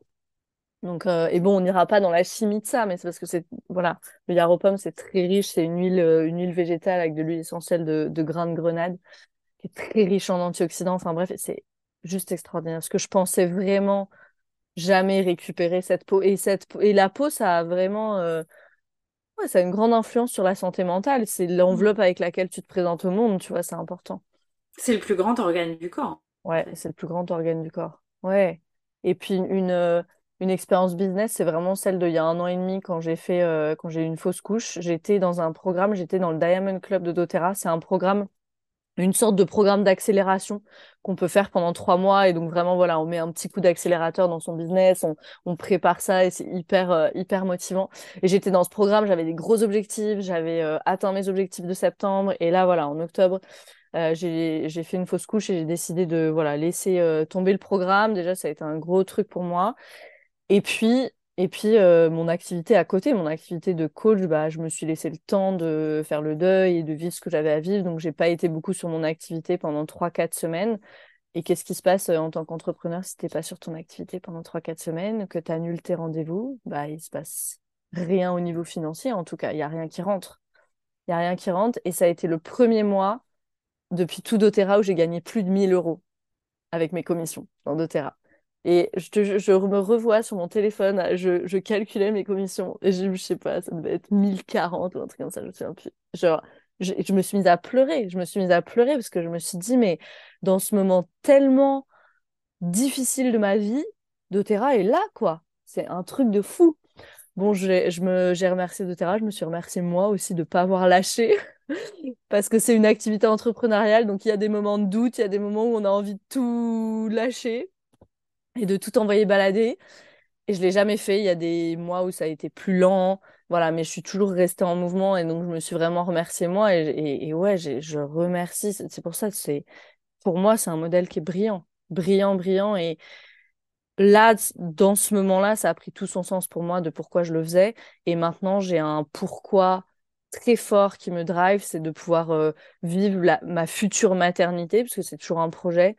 Donc, euh, et bon, on n'ira pas dans la chimie de ça, mais c'est parce que c'est, voilà, le yaropom, c'est très riche, c'est une huile, euh, une huile végétale avec de l'huile essentielle de, de grains de grenade, qui est très riche en antioxydants. Enfin bref, c'est juste extraordinaire. Parce que je pensais vraiment jamais récupérer cette peau. Et, cette, et la peau, ça a vraiment, euh, ouais, ça a une grande influence sur la santé mentale. C'est l'enveloppe avec laquelle tu te présentes au monde, tu vois, c'est important. C'est le plus grand organe du corps. Ouais, c'est le plus grand organe du corps. Ouais. Et puis une une expérience business, c'est vraiment celle d'il y a un an et demi quand j'ai fait, euh, quand j'ai eu une fausse couche. J'étais dans un programme, j'étais dans le Diamond Club de doTERRA. C'est un programme, une sorte de programme d'accélération qu'on peut faire pendant trois mois. Et donc vraiment, voilà, on met un petit coup d'accélérateur dans son business, on, prépare ça et c'est hyper, euh, hyper motivant. Et j'étais dans ce programme, j'avais des gros objectifs, j'avais euh, atteint mes objectifs de septembre. Et là, voilà, en octobre, j'ai fait une fausse couche et j'ai décidé de voilà laisser tomber le programme. Déjà, ça a été un gros truc pour moi. Et puis, et puis euh, mon activité à côté, mon activité de coach, bah, je me suis laissé le temps de faire le deuil et de vivre ce que j'avais à vivre. Donc, j'ai pas été beaucoup sur mon activité pendant 3-4 semaines. Et qu'est-ce qui se passe euh, en tant qu'entrepreneur si tu pas sur ton activité pendant 3-4 semaines, que tu annules tes rendez-vous? Bah, Il se passe rien au niveau financier, en tout cas. Il n'y a rien qui rentre. Il n'y a rien qui rentre. Et ça a été le premier mois depuis tout doTERRA où j'ai gagné plus de 1000 euros avec mes commissions dans doTERRA. Et je, me revois sur mon téléphone, je, je calculais mes commissions. Et je, je sais pas, ça devait être 1040 ou un truc comme ça, je me souviens plus. Je, me suis mise à pleurer. Je me suis mise à pleurer parce que je me suis dit, mais dans ce moment tellement difficile de ma vie, doTERRA est là, quoi. C'est un truc de fou. Bon, j'ai remercié doTERRA, je me suis remercié moi aussi de ne pas avoir lâché. Parce que c'est une activité entrepreneuriale, donc il y a des moments de doute, il y a des moments où on a envie de tout lâcher et de tout envoyer balader. Et je l'ai jamais fait. Il y a des mois où ça a été plus lent. Voilà, mais je suis toujours restée en mouvement et donc je me suis vraiment remerciée moi. Et, et, ouais, je remercie. C'est pour ça que c'est, pour moi, c'est un modèle qui est brillant. Brillant, brillant. Et là, dans ce moment-là, ça a pris tout son sens pour moi de pourquoi je le faisais. Et maintenant, j'ai un pourquoi très fort qui me drive, c'est de pouvoir euh, vivre ma future maternité, parce que c'est toujours un projet,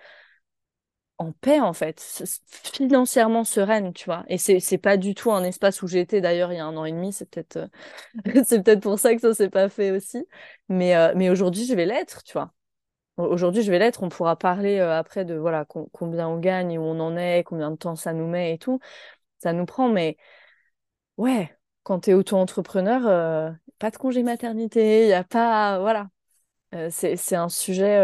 en paix en fait, financièrement sereine, tu vois. Et c'est pas du tout un espace où j'étais d'ailleurs il y a un an et demi, c'est peut-être euh, peut-être pour ça que ça s'est pas fait aussi. Mais euh, mais aujourd'hui je vais l'être, tu vois. Aujourd'hui je vais l'être. On pourra parler après de voilà combien on gagne, où on en est, combien de temps ça nous met et tout. Ça nous prend, mais ouais, quand tu es auto-entrepreneur, pas de congé maternité, il y a pas voilà. c'est c'est un sujet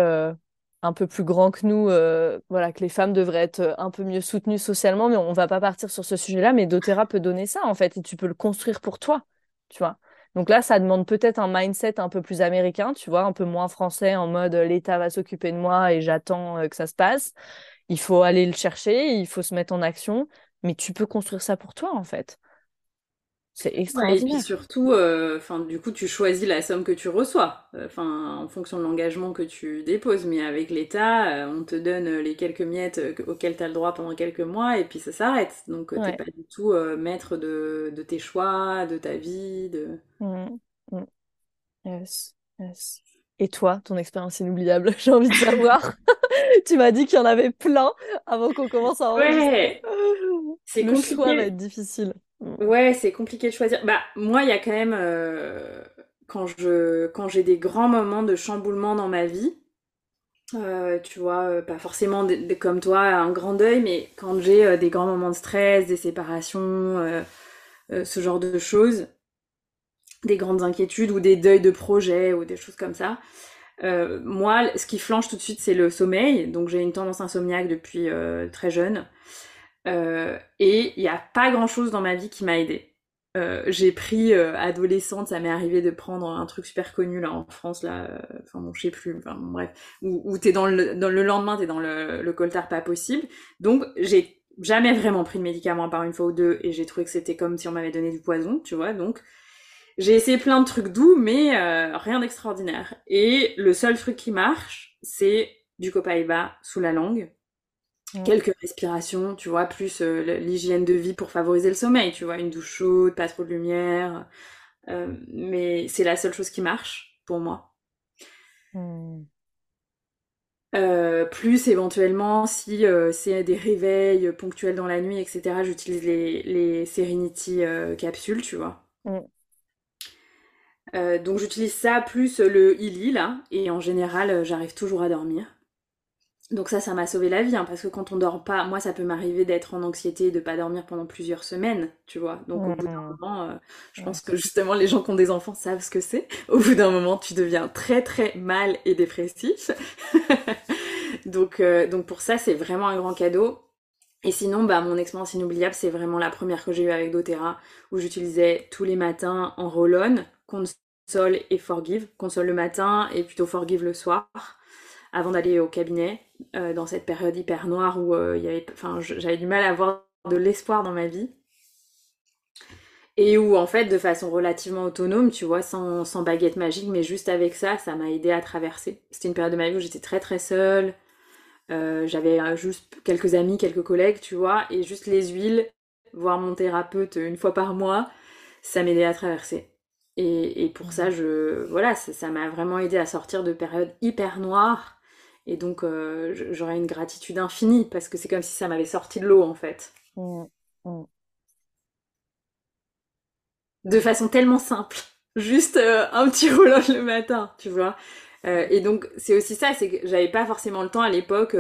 un peu plus grand que nous, euh, voilà, que les femmes devraient être euh, un peu mieux soutenues socialement, mais on va pas partir sur ce sujet-là. Mais doTERRA peut donner ça, en fait, et tu peux le construire pour toi, tu vois. Donc là, ça demande peut-être un mindset un peu plus américain, tu vois, un peu moins français, en mode euh, l'État va s'occuper de moi et j'attends que ça se passe. Il faut aller le chercher, il faut se mettre en action, mais tu peux construire ça pour toi, en fait. C'est extraordinaire. et puis surtout, euh, enfin, du coup, tu choisis la somme que tu reçois, euh, enfin, en fonction de l'engagement que tu déposes. Mais avec l'État, euh, on te donne les quelques miettes auxquelles tu as le droit pendant quelques mois, et puis ça s'arrête. Donc, tu n'es pas du tout maître de, de, tes choix, de ta vie. De... Mmh, mmh. Yes, yes. Et toi, ton expérience inoubliable, j'ai envie de savoir. tu m'as dit qu'il y en avait plein avant qu'on commence à enregistrer. Ouais. C'est le choix va être difficile. Ouais, c'est compliqué de choisir. Bah, moi, il y a quand même, euh, quand je, quand j'ai des grands moments de chamboulement dans ma vie, euh, tu vois, euh, pas forcément comme toi, un grand deuil, mais quand j'ai des grands moments de stress, des séparations, ce genre de choses, des grandes inquiétudes ou des deuils de projet ou des choses comme ça. moi, ce qui flanche tout de suite, c'est le sommeil. Donc, j'ai une tendance insomniaque depuis très jeune. Euh, et il n'y a pas grand chose dans ma vie qui m'a aidée. euh, j'ai pris adolescente, ça m'est arrivé de prendre un truc super connu là en France là, enfin bon je sais plus, enfin bon, bref, où, où t'es dans le, dans le lendemain t'es dans le, le coltard pas possible, donc j'ai jamais vraiment pris de médicaments par une fois ou deux et j'ai trouvé que c'était comme si on m'avait donné du poison, tu vois, donc j'ai essayé plein de trucs doux mais rien d'extraordinaire. Et le seul truc qui marche, c'est du copaïba sous la langue quelques respirations, tu vois, plus euh, l'hygiène de vie pour favoriser le sommeil, tu vois, une douche chaude, pas trop de lumière. Euh, mais c'est la seule chose qui marche pour moi. Hmm. Euh, plus éventuellement, si c'est des réveils ponctuels dans la nuit, etc., j'utilise les, les Serenity capsules, tu vois. Hmm. donc j'utilise ça plus le Illy là, et en général j'arrive toujours à dormir. Donc ça, ça m'a sauvé la vie, hein, parce que quand on dort pas, moi ça peut m'arriver d'être en anxiété, de pas dormir pendant plusieurs semaines, tu vois. Donc au bout d'un mmh. moment, euh, je pense que justement les gens qui ont des enfants savent ce que c'est. Au bout d'un moment, tu deviens très très mal et dépressif. donc, euh, donc pour ça, c'est vraiment un grand cadeau. Et sinon, bah, mon expérience inoubliable, c'est vraiment la première que j'ai eue avec doTERRA, où j'utilisais tous les matins en roll-on, console et forgive. Console le matin et plutôt forgive le soir avant d'aller au cabinet, euh, dans cette période hyper noire où euh, j'avais du mal à avoir de l'espoir dans ma vie. Et où en fait, de façon relativement autonome, tu vois, sans, baguette magique, mais juste avec ça, ça m'a aidé à traverser. C'était une période de ma vie où j'étais très très seule. Euh, j'avais juste quelques amis, quelques collègues, tu vois, et juste les huiles, voir mon thérapeute une fois par mois, ça m'aidait à traverser. Et, pour ça, voilà, ça m'a vraiment aidé à sortir de périodes hyper noires et donc, euh, j'aurais une gratitude infinie parce que c'est comme si ça m'avait sorti de l'eau, en fait. Mmh, mmh. De façon tellement simple. Juste euh, un petit rouleau le matin, tu vois. Euh, et donc, c'est aussi ça, c'est que j'avais pas forcément le temps à l'époque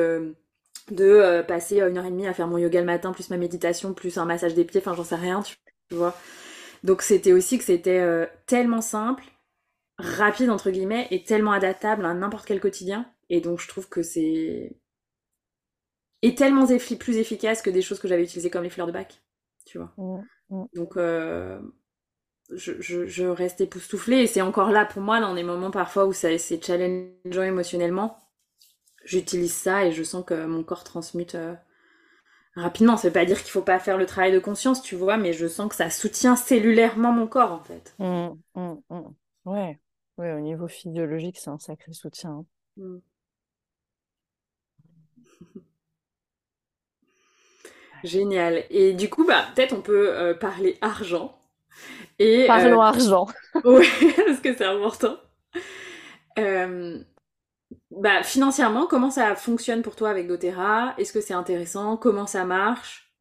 de passer une heure et demie à faire mon yoga le matin, plus ma méditation, plus un massage des pieds, enfin, j'en sais rien, tu vois. Donc, c'était aussi que c'était tellement simple, rapide, entre guillemets, et tellement adaptable à n'importe quel quotidien et donc je trouve que c'est est tellement plus efficace que des choses que j'avais utilisées comme les fleurs de bac, tu vois. Mmh, mmh. Donc euh, je, je, reste époustouflée et c'est encore là pour moi dans des moments parfois où c'est challengeant émotionnellement. J'utilise ça et je sens que mon corps transmute euh, rapidement. Ça veut pas dire qu'il faut pas faire le travail de conscience, tu vois, mais je sens que ça soutient cellulairement mon corps en fait. Mmh, ouais. ouais, au niveau physiologique, c'est un sacré soutien. Hein. Génial. Et du coup, bah, peut-être on peut euh, parler argent. Et, Parlons euh, argent. oui, parce que c'est important. Euh, bah, financièrement, comment ça fonctionne pour toi avec doTERRA? Est-ce que c'est intéressant? Comment ça marche?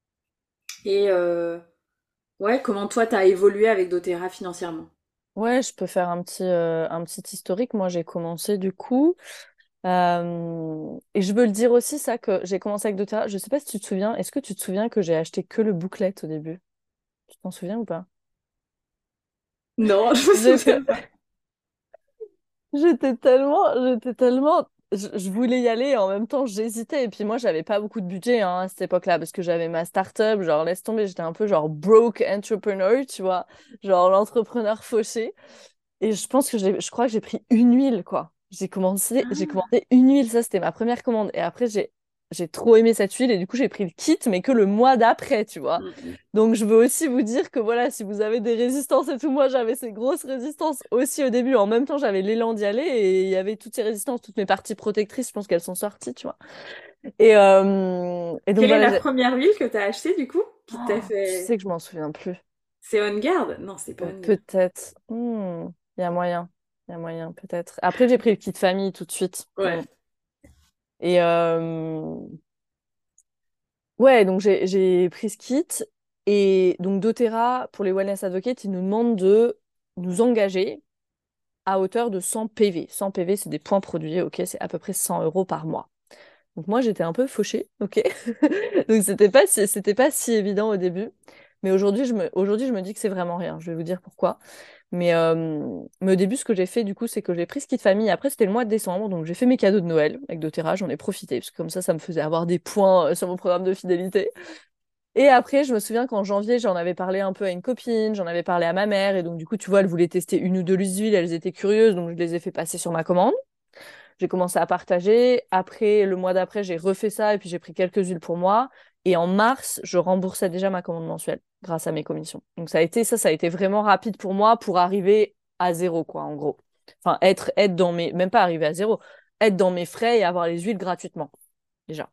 Et ouais, comment toi, tu as évolué avec doTERRA financièrement? Ouais, je peux faire un petit, un petit historique. Moi, j'ai commencé du coup euh, et je veux le dire aussi, ça, que j'ai commencé avec doTERRA. Je sais pas si tu te souviens. Est-ce que tu te souviens que j'ai acheté que le booklet au début? Tu t'en souviens ou pas? Non, je me souviens pas. J'étais tellement, j'étais tellement, je, voulais y aller et en même temps j'hésitais. Et puis moi, j'avais pas beaucoup de budget hein, à cette époque-là parce que j'avais ma start-up, genre laisse tomber, j'étais un peu genre broke entrepreneur, tu vois, genre l'entrepreneur fauché. Et je pense que j'ai, je crois que j'ai pris une huile, quoi. J'ai commencé, j'ai ah. commandé une huile, ça c'était ma première commande. Et après, j'ai, j'ai trop aimé cette huile et du coup, j'ai pris le kit, mais que le mois d'après, tu vois. Mm, mm. Donc, je veux aussi vous dire que voilà, si vous avez des résistances et tout, moi j'avais ces grosses résistances aussi au début. En même temps, j'avais l'élan d'y aller et il y avait toutes ces résistances, toutes mes parties protectrices, je pense qu'elles sont sorties, tu vois. Et, euh, et donc, Quelle est la première huile que tu as achetée du coup qui t'a oh, fait... Je sais que je m'en souviens plus. C'est On Guard Non, c'est pas On Peut-être. Hmm, il y a moyen. Il y a moyen, peut-être. Après, j'ai pris le kit famille tout de suite. Ouais. Et euh, ouais, donc j'ai pris ce kit. Et donc, doTERRA, pour les Wellness Advocates, ils nous demandent de nous engager à hauteur de 100 PV. 100 PV, c'est des points produits, ok C'est à peu près 100 euros par mois. Donc, moi, j'étais un peu fauchée, ok Donc, c'était pas, c'était pas si évident au début. Mais aujourd'hui, je me, aujourd'hui, je me dis que c'est vraiment rien. Je vais vous dire pourquoi. Mais, euh, au début, ce que j'ai fait, du coup, c'est que j'ai pris ce kit famille. Après, c'était le mois de décembre, donc j'ai fait mes cadeaux de Noël avec doTERRA. J'en ai profité, parce que comme ça, ça me faisait avoir des points euh, sur mon programme de fidélité. Et après, je me souviens qu'en janvier, j'en avais parlé un peu à une copine, j'en avais parlé à ma mère, et donc du coup, tu vois, elle voulait tester une ou deux huiles, elles étaient curieuses, donc je les ai fait passer sur ma commande. J'ai commencé à partager. Après, le mois d'après, j'ai refait ça, et puis j'ai pris quelques huiles pour moi. Et en mars, je remboursais déjà ma commande mensuelle grâce à mes commissions. Donc ça a été ça, ça a été vraiment rapide pour moi pour arriver à zéro, quoi, en gros. Enfin, être, être dans mes, même pas arriver à zéro, être dans mes frais et avoir les huiles gratuitement, déjà.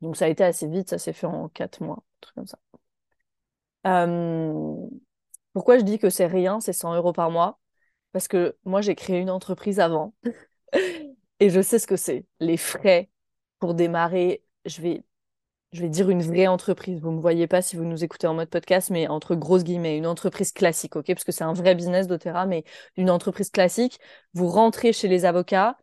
Donc ça a été assez vite, ça s'est fait en quatre mois, un truc comme ça. Euh, pourquoi je dis que c'est rien, c'est 100 euros par mois? Parce que moi, j'ai créé une entreprise avant et je sais ce que c'est. Les frais pour démarrer, je vais, je vais dire une vraie entreprise. Vous ne me voyez pas si vous nous écoutez en mode podcast, mais entre grosses guillemets, une entreprise classique, ok? Parce que c'est un vrai business d'Otera, mais une entreprise classique, vous rentrez chez les avocats,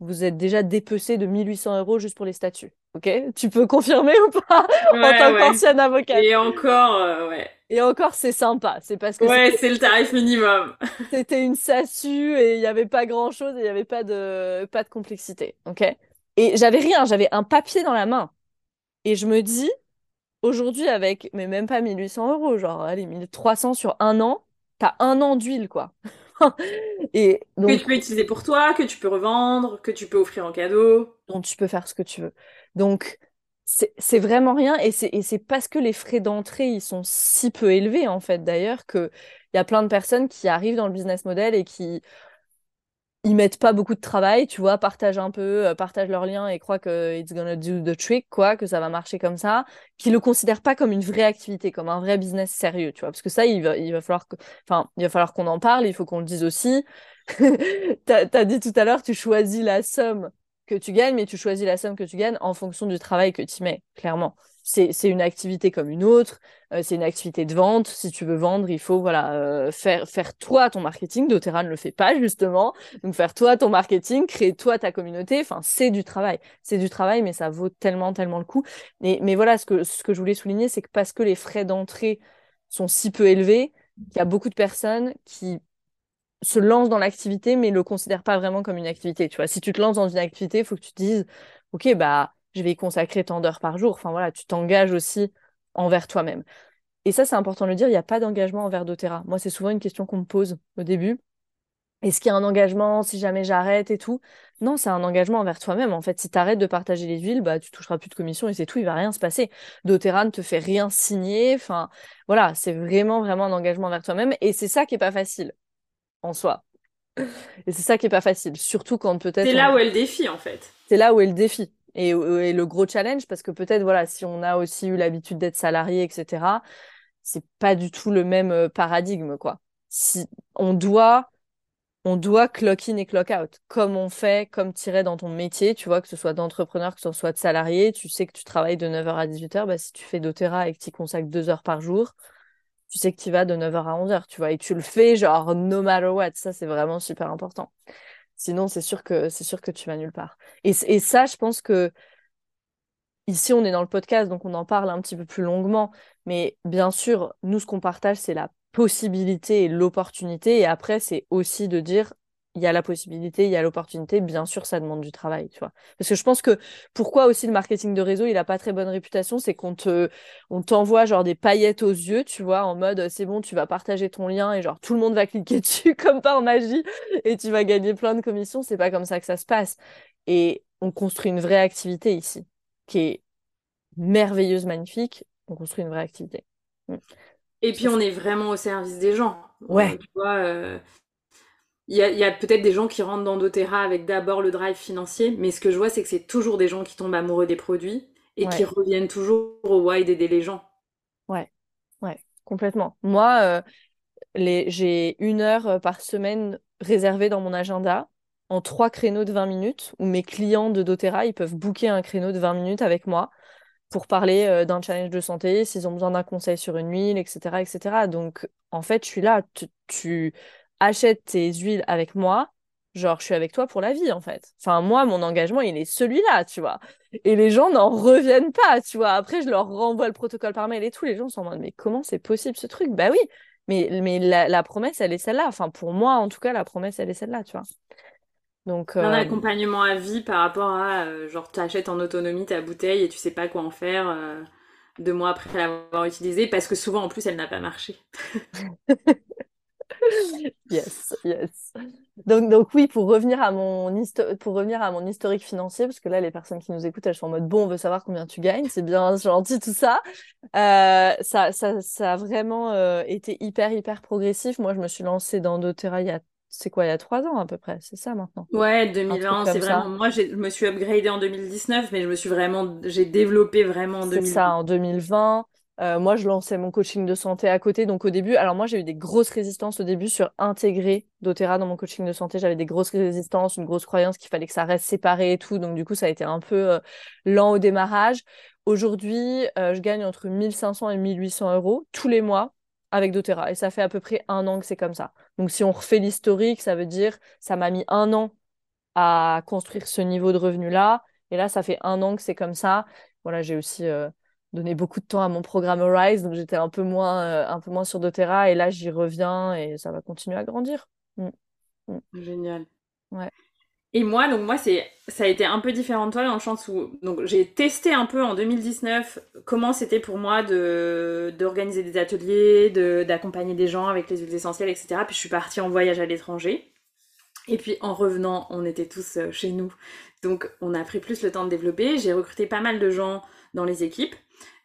vous êtes déjà dépecé de 1800 euros juste pour les statuts. Ok? Tu peux confirmer ou pas? En tant qu'ancienne avocate Et encore, euh, ouais. Et encore, c'est sympa. C'est parce que ouais, c'est le tarif minimum. C'était une SASU et il n'y avait pas grand chose et il n'y avait pas de pas de complexité. Ok? Et j'avais rien. J'avais un papier dans la main. Et je me dis, aujourd'hui, avec mais même pas 1800 euros, genre allez 1300 sur un an, t'as un an d'huile quoi. et donc, que tu peux utiliser pour toi, que tu peux revendre, que tu peux offrir en cadeau. dont tu peux faire ce que tu veux. Donc, c'est vraiment rien. Et c'est parce que les frais d'entrée, ils sont si peu élevés, en fait, d'ailleurs, qu'il y a plein de personnes qui arrivent dans le business model et qui ils mettent pas beaucoup de travail, tu vois, partagent un peu, euh, partagent leurs liens et croient que it's gonna do the trick, quoi, que ça va marcher comme ça, qui le considèrent pas comme une vraie activité, comme un vrai business sérieux, tu vois, parce que ça, il va, il va falloir que, enfin, il va falloir qu'on en parle, il faut qu'on le dise aussi. t'as as dit tout à l'heure, tu choisis la somme que tu gagnes, mais tu choisis la somme que tu gagnes en fonction du travail que tu mets, clairement. C'est une activité comme une autre, euh, c'est une activité de vente. Si tu veux vendre, il faut voilà euh, faire, faire toi ton marketing. doTERRA ne le fait pas, justement. Donc, faire toi ton marketing, créer toi ta communauté, enfin, c'est du travail. C'est du travail, mais ça vaut tellement, tellement le coup. Mais, voilà, ce que, ce que je voulais souligner, c'est que parce que les frais d'entrée sont si peu élevés, il y a beaucoup de personnes qui se lance dans l'activité, mais le considère pas vraiment comme une activité. Tu vois, si tu te lances dans une activité, il faut que tu te dises, OK, bah, je vais y consacrer tant d'heures par jour. Enfin, voilà, tu t'engages aussi envers toi-même. Et ça, c'est important de le dire, il n'y a pas d'engagement envers doTERRA. Moi, c'est souvent une question qu'on me pose au début. Est-ce qu'il y a un engagement si jamais j'arrête et tout? Non, c'est un engagement envers toi-même. En fait, si tu arrêtes de partager les huiles, bah, tu toucheras plus de commission et c'est tout, il va rien se passer. doTERRA ne te fait rien signer. Enfin, voilà, c'est vraiment, vraiment un engagement envers toi-même. Et c'est ça qui est pas facile en soi. Et c'est ça qui est pas facile, surtout quand peut-être. C'est là où est le défi en fait. C'est là où est le défi et, le gros challenge parce que peut-être voilà si on a aussi eu l'habitude d'être salarié etc. C'est pas du tout le même euh, paradigme quoi. Si on doit on doit clock in et clock out comme on fait comme tirer dans ton métier tu vois que ce soit d'entrepreneur que ce soit de salarié tu sais que tu travailles de 9h à 18h bah, si tu fais d'Otera et que tu consacres 2 heures par jour tu sais que tu vas de 9h à 11h, tu vois, et tu le fais genre no matter what. Ça, c'est vraiment super important. Sinon, c'est sûr que c'est sûr que tu vas nulle part. Et, et ça, je pense que ici, on est dans le podcast, donc on en parle un petit peu plus longuement. Mais bien sûr, nous, ce qu'on partage, c'est la possibilité et l'opportunité. Et après, c'est aussi de dire, il y a la possibilité, il y a l'opportunité, bien sûr, ça demande du travail, tu vois. Parce que je pense que pourquoi aussi le marketing de réseau, il a pas très bonne réputation, c'est qu'on te, on t'envoie genre des paillettes aux yeux, tu vois, en mode c'est bon, tu vas partager ton lien et genre tout le monde va cliquer dessus comme par magie et tu vas gagner plein de commissions. C'est pas comme ça que ça se passe. Et on construit une vraie activité ici, qui est merveilleuse, magnifique. On construit une vraie activité. Mm. Et puis on est vraiment au service des gens. Ouais. Tu vois, euh, il y a, peut-être des gens qui rentrent dans doTERRA avec d'abord le drive financier, mais ce que je vois, c'est que c'est toujours des gens qui tombent amoureux des produits et qui reviennent toujours au why d'aider les gens. Ouais, ouais, complètement. Moi, euh, j'ai une heure euh, par semaine réservée dans mon agenda en trois créneaux de 20 minutes où mes clients de doTERRA, ils peuvent booker un créneau de 20 minutes avec moi pour parler euh, d'un challenge de santé, s'ils ont besoin d'un conseil sur une huile, etc., etc. Donc, en fait, je suis là. tu achète tes huiles avec moi, genre je suis avec toi pour la vie en fait. Enfin moi mon engagement il est celui-là, tu vois. Et les gens n'en reviennent pas, tu vois. Après je leur renvoie le protocole par mail et tout, les gens sont en mode mais comment c'est possible ce truc? Bah oui, mais mais la, promesse elle est celle-là. Enfin pour moi en tout cas la promesse elle est celle-là, tu vois. Donc un euh, accompagnement à vie par rapport à euh, genre tu achètes en autonomie ta bouteille et tu sais pas quoi en faire. Euh, deux mois après l'avoir utilisée, parce que souvent en plus elle n'a pas marché. yes, yes. Donc, donc oui, pour revenir, à mon pour revenir à mon historique financier, parce que là, les personnes qui nous écoutent, elles sont en mode, bon, on veut savoir combien tu gagnes, c'est bien gentil tout ça. Euh, ça, ça, ça, a vraiment euh, été hyper, hyper progressif. Moi, je me suis lancée dans doTERRA il y a, c'est quoi, il y a trois ans à peu près, c'est ça maintenant? Ouais, 2020, c'est vraiment, moi, je me suis upgradée en 2019, mais je me suis vraiment, j'ai développé vraiment en 2020. C'est ça, en 2020. Euh, moi, je lançais mon coaching de santé à côté. Donc, au début, alors moi, j'ai eu des grosses résistances au début sur intégrer doTERRA dans mon coaching de santé. J'avais des grosses résistances, une grosse croyance qu'il fallait que ça reste séparé et tout. Donc, du coup, ça a été un peu euh, lent au démarrage. Aujourd'hui, euh, je gagne entre 1500 et 1800 euros tous les mois avec doTERRA. Et ça fait à peu près un an que c'est comme ça. Donc, si on refait l'historique, ça veut dire ça m'a mis un an à construire ce niveau de revenu-là. Et là, ça fait un an que c'est comme ça. Voilà, j'ai aussi donné beaucoup de temps à mon programme Rise, donc j'étais un peu moins, euh, un peu moins sur doTERRA, et là j'y reviens et ça va continuer à grandir. Mm. Mm. Génial. Ouais. Et moi, donc moi, c'est, ça a été un peu différent de toi dans le sens où, donc j'ai testé un peu en 2019 comment c'était pour moi de, d'organiser des ateliers, de, d'accompagner des gens avec les huiles essentielles, etc. Puis je suis partie en voyage à l'étranger. Et puis en revenant, on était tous euh, chez nous. Donc on a pris plus le temps de développer. J'ai recruté pas mal de gens dans les équipes.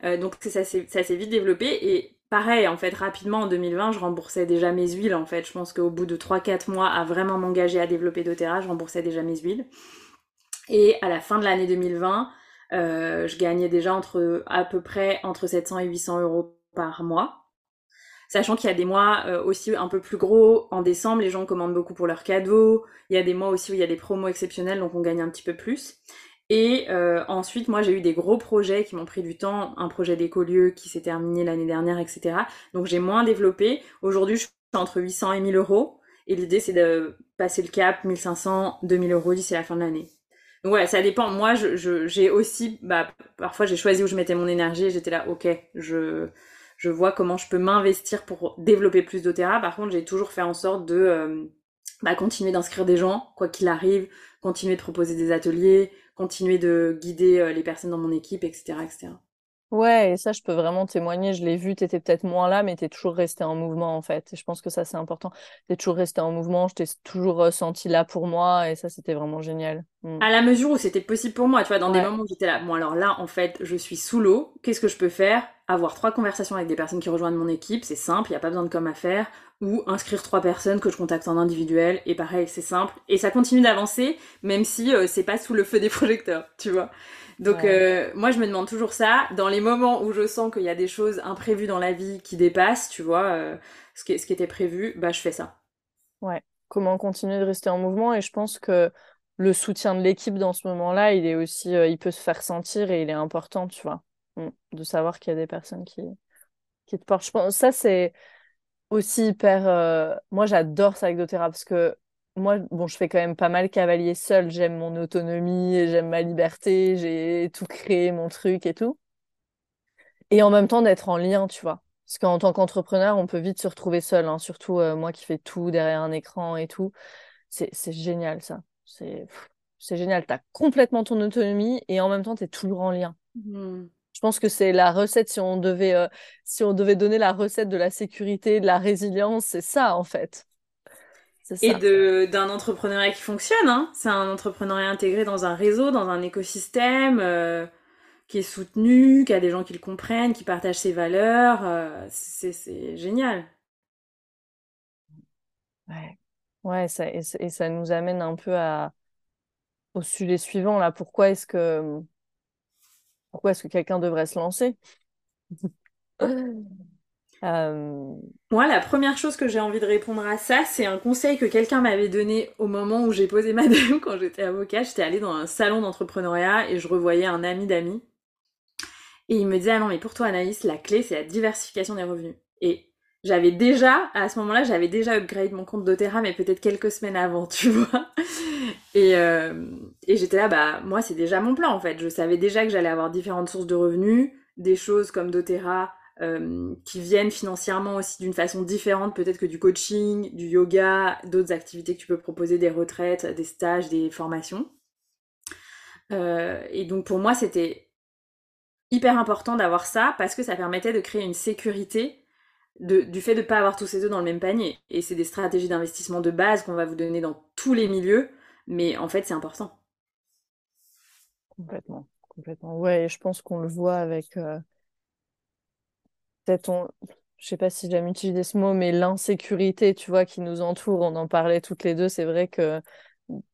Euh, donc ça s'est vite développé et pareil en fait rapidement en 2020 je remboursais déjà mes huiles en fait. Je pense qu'au bout de 3-4 mois à vraiment m'engager à développer doTERRA, je remboursais déjà mes huiles. Et à la fin de l'année 2020, euh, je gagnais déjà entre à peu près entre 700 et 800 euros par mois. Sachant qu'il y a des mois euh, aussi un peu plus gros. En décembre, les gens commandent beaucoup pour leurs cadeaux. Il y a des mois aussi où il y a des promos exceptionnels, donc on gagne un petit peu plus. Et euh, ensuite, moi, j'ai eu des gros projets qui m'ont pris du temps. Un projet d'écolieu qui s'est terminé l'année dernière, etc. Donc, j'ai moins développé. Aujourd'hui, je suis entre 800 et 1000 euros. Et l'idée, c'est de passer le cap 1500, 2000 euros d'ici la fin de l'année. Donc voilà, ça dépend. Moi, j'ai je, aussi, bah, parfois j'ai choisi où je mettais mon énergie j'étais là, ok, je, je vois comment je peux m'investir pour développer plus d'Otera. Par contre, j'ai toujours fait en sorte de euh, bah, continuer d'inscrire des gens, quoi qu'il arrive, continuer de proposer des ateliers, continuer de guider euh, les personnes dans mon équipe, etc. etc. Ouais, et ça, je peux vraiment témoigner. Je l'ai vu, tu étais peut-être moins là, mais tu es toujours resté en mouvement, en fait. Et je pense que ça, c'est important. Tu es toujours resté en mouvement, je t'ai toujours ressenti là pour moi, et ça, c'était vraiment génial. Mm. À la mesure où c'était possible pour moi, tu vois, dans des moments où j'étais là, bon, alors là, en fait, je suis sous l'eau, qu'est-ce que je peux faire? Avoir trois conversations avec des personnes qui rejoignent mon équipe, c'est simple, il n'y a pas besoin de com à faire, ou inscrire trois personnes que je contacte en individuel, et pareil, c'est simple. Et ça continue d'avancer, même si euh, c'est pas sous le feu des projecteurs, tu vois. Donc euh, moi je me demande toujours ça. Dans les moments où je sens qu'il y a des choses imprévues dans la vie qui dépassent, tu vois, euh, ce, qui, ce qui était prévu, bah je fais ça. Ouais. Comment continuer de rester en mouvement et je pense que le soutien de l'équipe dans ce moment-là, il est aussi, il peut se faire sentir et il est important, tu vois. De savoir qu'il y a des personnes qui, qui te portent. Je pense ça c'est aussi hyper. Moi j'adore ça avec doTERRA parce que moi, bon, je fais quand même pas mal cavalier seul. J'aime mon autonomie, j'aime ma liberté, j'ai tout créé, mon truc et tout. Et en même temps, d'être en lien, tu vois. Parce qu'en tant qu'entrepreneur, on peut vite se retrouver seul, hein. surtout euh, moi qui fais tout derrière un écran et tout. C'est génial, ça. C'est génial. Tu as complètement ton autonomie et en même temps, tu es toujours en lien. Mmh. Je pense que c'est la recette, si on devait, euh, si on devait donner la recette de la sécurité, de la résilience, c'est ça, en fait. Et d'un entrepreneuriat qui fonctionne. Hein. C'est un entrepreneuriat intégré dans un réseau, dans un écosystème euh, qui est soutenu, qui a des gens qui le comprennent, qui partagent ses valeurs. Euh, c'est génial. Ouais, ouais ça, et, ça nous amène un peu à, au sujet suivant. Là. Pourquoi est-ce que, pourquoi est-ce que quelqu'un devrait se lancer? Euh, Moi, la première chose que j'ai envie de répondre à ça, c'est un conseil que quelqu'un m'avait donné au moment où j'ai posé ma dème quand j'étais avocat. J'étais allée dans un salon d'entrepreneuriat et je revoyais un ami d'amis. Et il me disait, ah non, mais pour toi, Anaïs, la clé, c'est la diversification des revenus. Et j'avais déjà, à ce moment-là, j'avais déjà upgrade mon compte doTERRA, mais peut-être quelques semaines avant, tu vois. Et, euh, et j'étais là, bah, moi, c'est déjà mon plan, en fait. Je savais déjà que j'allais avoir différentes sources de revenus, des choses comme doTERRA, euh, qui viennent financièrement aussi d'une façon différente, peut-être que du coaching, du yoga, d'autres activités que tu peux proposer, des retraites, des stages, des formations. Euh, et donc pour moi, c'était hyper important d'avoir ça parce que ça permettait de créer une sécurité du fait de ne pas avoir tous ces œufs dans le même panier. Et c'est des stratégies d'investissement de base qu'on va vous donner dans tous les milieux, mais en fait, c'est important. Complètement, complètement. Ouais, je pense qu'on le voit avec euh, peut-être on... je sais pas si j'aime utiliser ce mot, mais l'insécurité, tu vois, qui nous entoure. On en parlait toutes les deux. C'est vrai que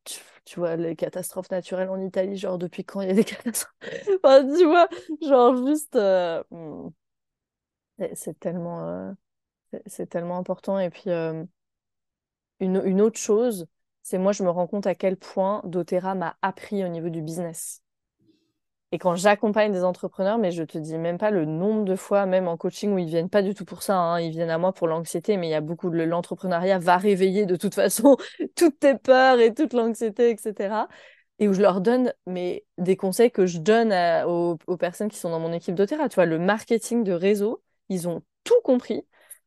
tu, vois les catastrophes naturelles en Italie, genre depuis quand il y a des catastrophes? enfin, tu vois, genre juste. Euh, hmm, c'est tellement, euh, c'est tellement important. Et puis, euh, une, une, autre chose, c'est moi, je me rends compte à quel point doTERRA m'a appris au niveau du business. Et quand j'accompagne des entrepreneurs, mais je te dis même pas le nombre de fois, même en coaching, où ils viennent pas du tout pour ça, hein, ils viennent à moi pour l'anxiété, mais il y a beaucoup de l'entrepreneuriat va réveiller de toute façon toutes tes peurs et toute l'anxiété, etc. Et où je leur donne mais, des conseils que je donne aux, aux, personnes qui sont dans mon équipe doTERRA. Tu vois, le marketing de réseau, ils ont tout compris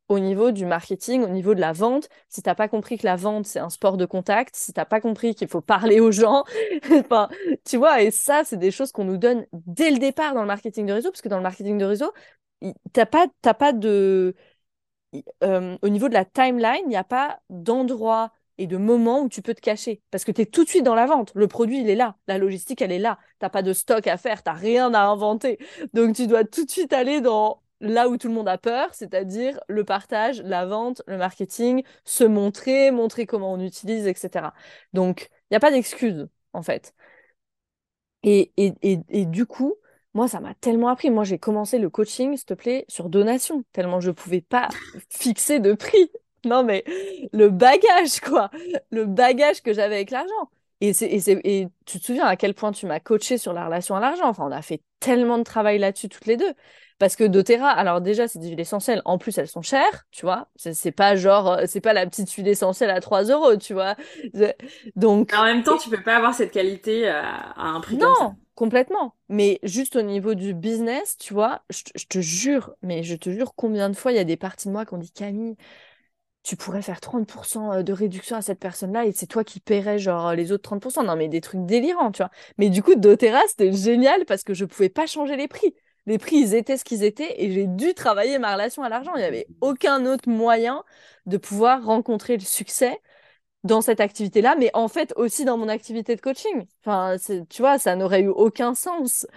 au niveau du marketing, au niveau de la vente. Si tu n'as pas compris que la vente, c'est un sport de contact, si tu n'as pas compris qu'il faut parler aux gens, tu vois, et ça, c'est des choses qu'on nous donne dès le départ dans le marketing de réseau, parce que dans le marketing de réseau, tu n'as pas, pas de... Euh, au niveau de la timeline, il n'y a pas d'endroit et de moment où tu peux te cacher. Parce que tu es tout de suite dans la vente. Le produit, il est là. La logistique, elle est là. Tu n'as pas de stock à faire. Tu n'as rien à inventer. Donc, tu dois tout de suite aller dans là où tout le monde a peur, c'est-à-dire le partage, la vente, le marketing, se montrer, montrer comment on utilise, etc. Donc, il n'y a pas d'excuse, en fait. Et, et, et, du coup, moi, ça m'a tellement appris. Moi, j'ai commencé le coaching, s'il te plaît, sur donation, tellement je ne pouvais pas fixer de prix. Non, mais le bagage, quoi. Le bagage que j'avais avec l'argent. Et, et, et, tu te souviens à quel point tu m'as coaché sur la relation à l'argent? Enfin, on a fait tellement de travail là-dessus toutes les deux. Parce que doTERRA, alors déjà, c'est des huiles essentielles. En plus, elles sont chères, tu vois. C'est pas genre, euh, c'est pas la petite huile essentielle à 3 euros, tu vois. Donc. En même temps, tu peux pas avoir cette qualité euh, à un prix non, comme ça. complètement. Mais juste au niveau du business, tu vois, je, te jure, mais je te jure combien de fois il y a des parties de moi qui ont dit Camille, tu pourrais faire 30% euh, de réduction à cette personne-là et c'est toi qui paierais genre les autres 30%. Non, mais des trucs délirants, tu vois. Mais du coup, doTERRA, c'était génial parce que je pouvais pas changer les prix les prix, ils étaient ce qu'ils étaient et j'ai dû travailler ma relation à l'argent. Il n'y avait aucun autre moyen de pouvoir rencontrer le succès dans cette activité-là, mais en fait aussi dans mon activité de coaching. Enfin, tu vois, ça n'aurait eu aucun sens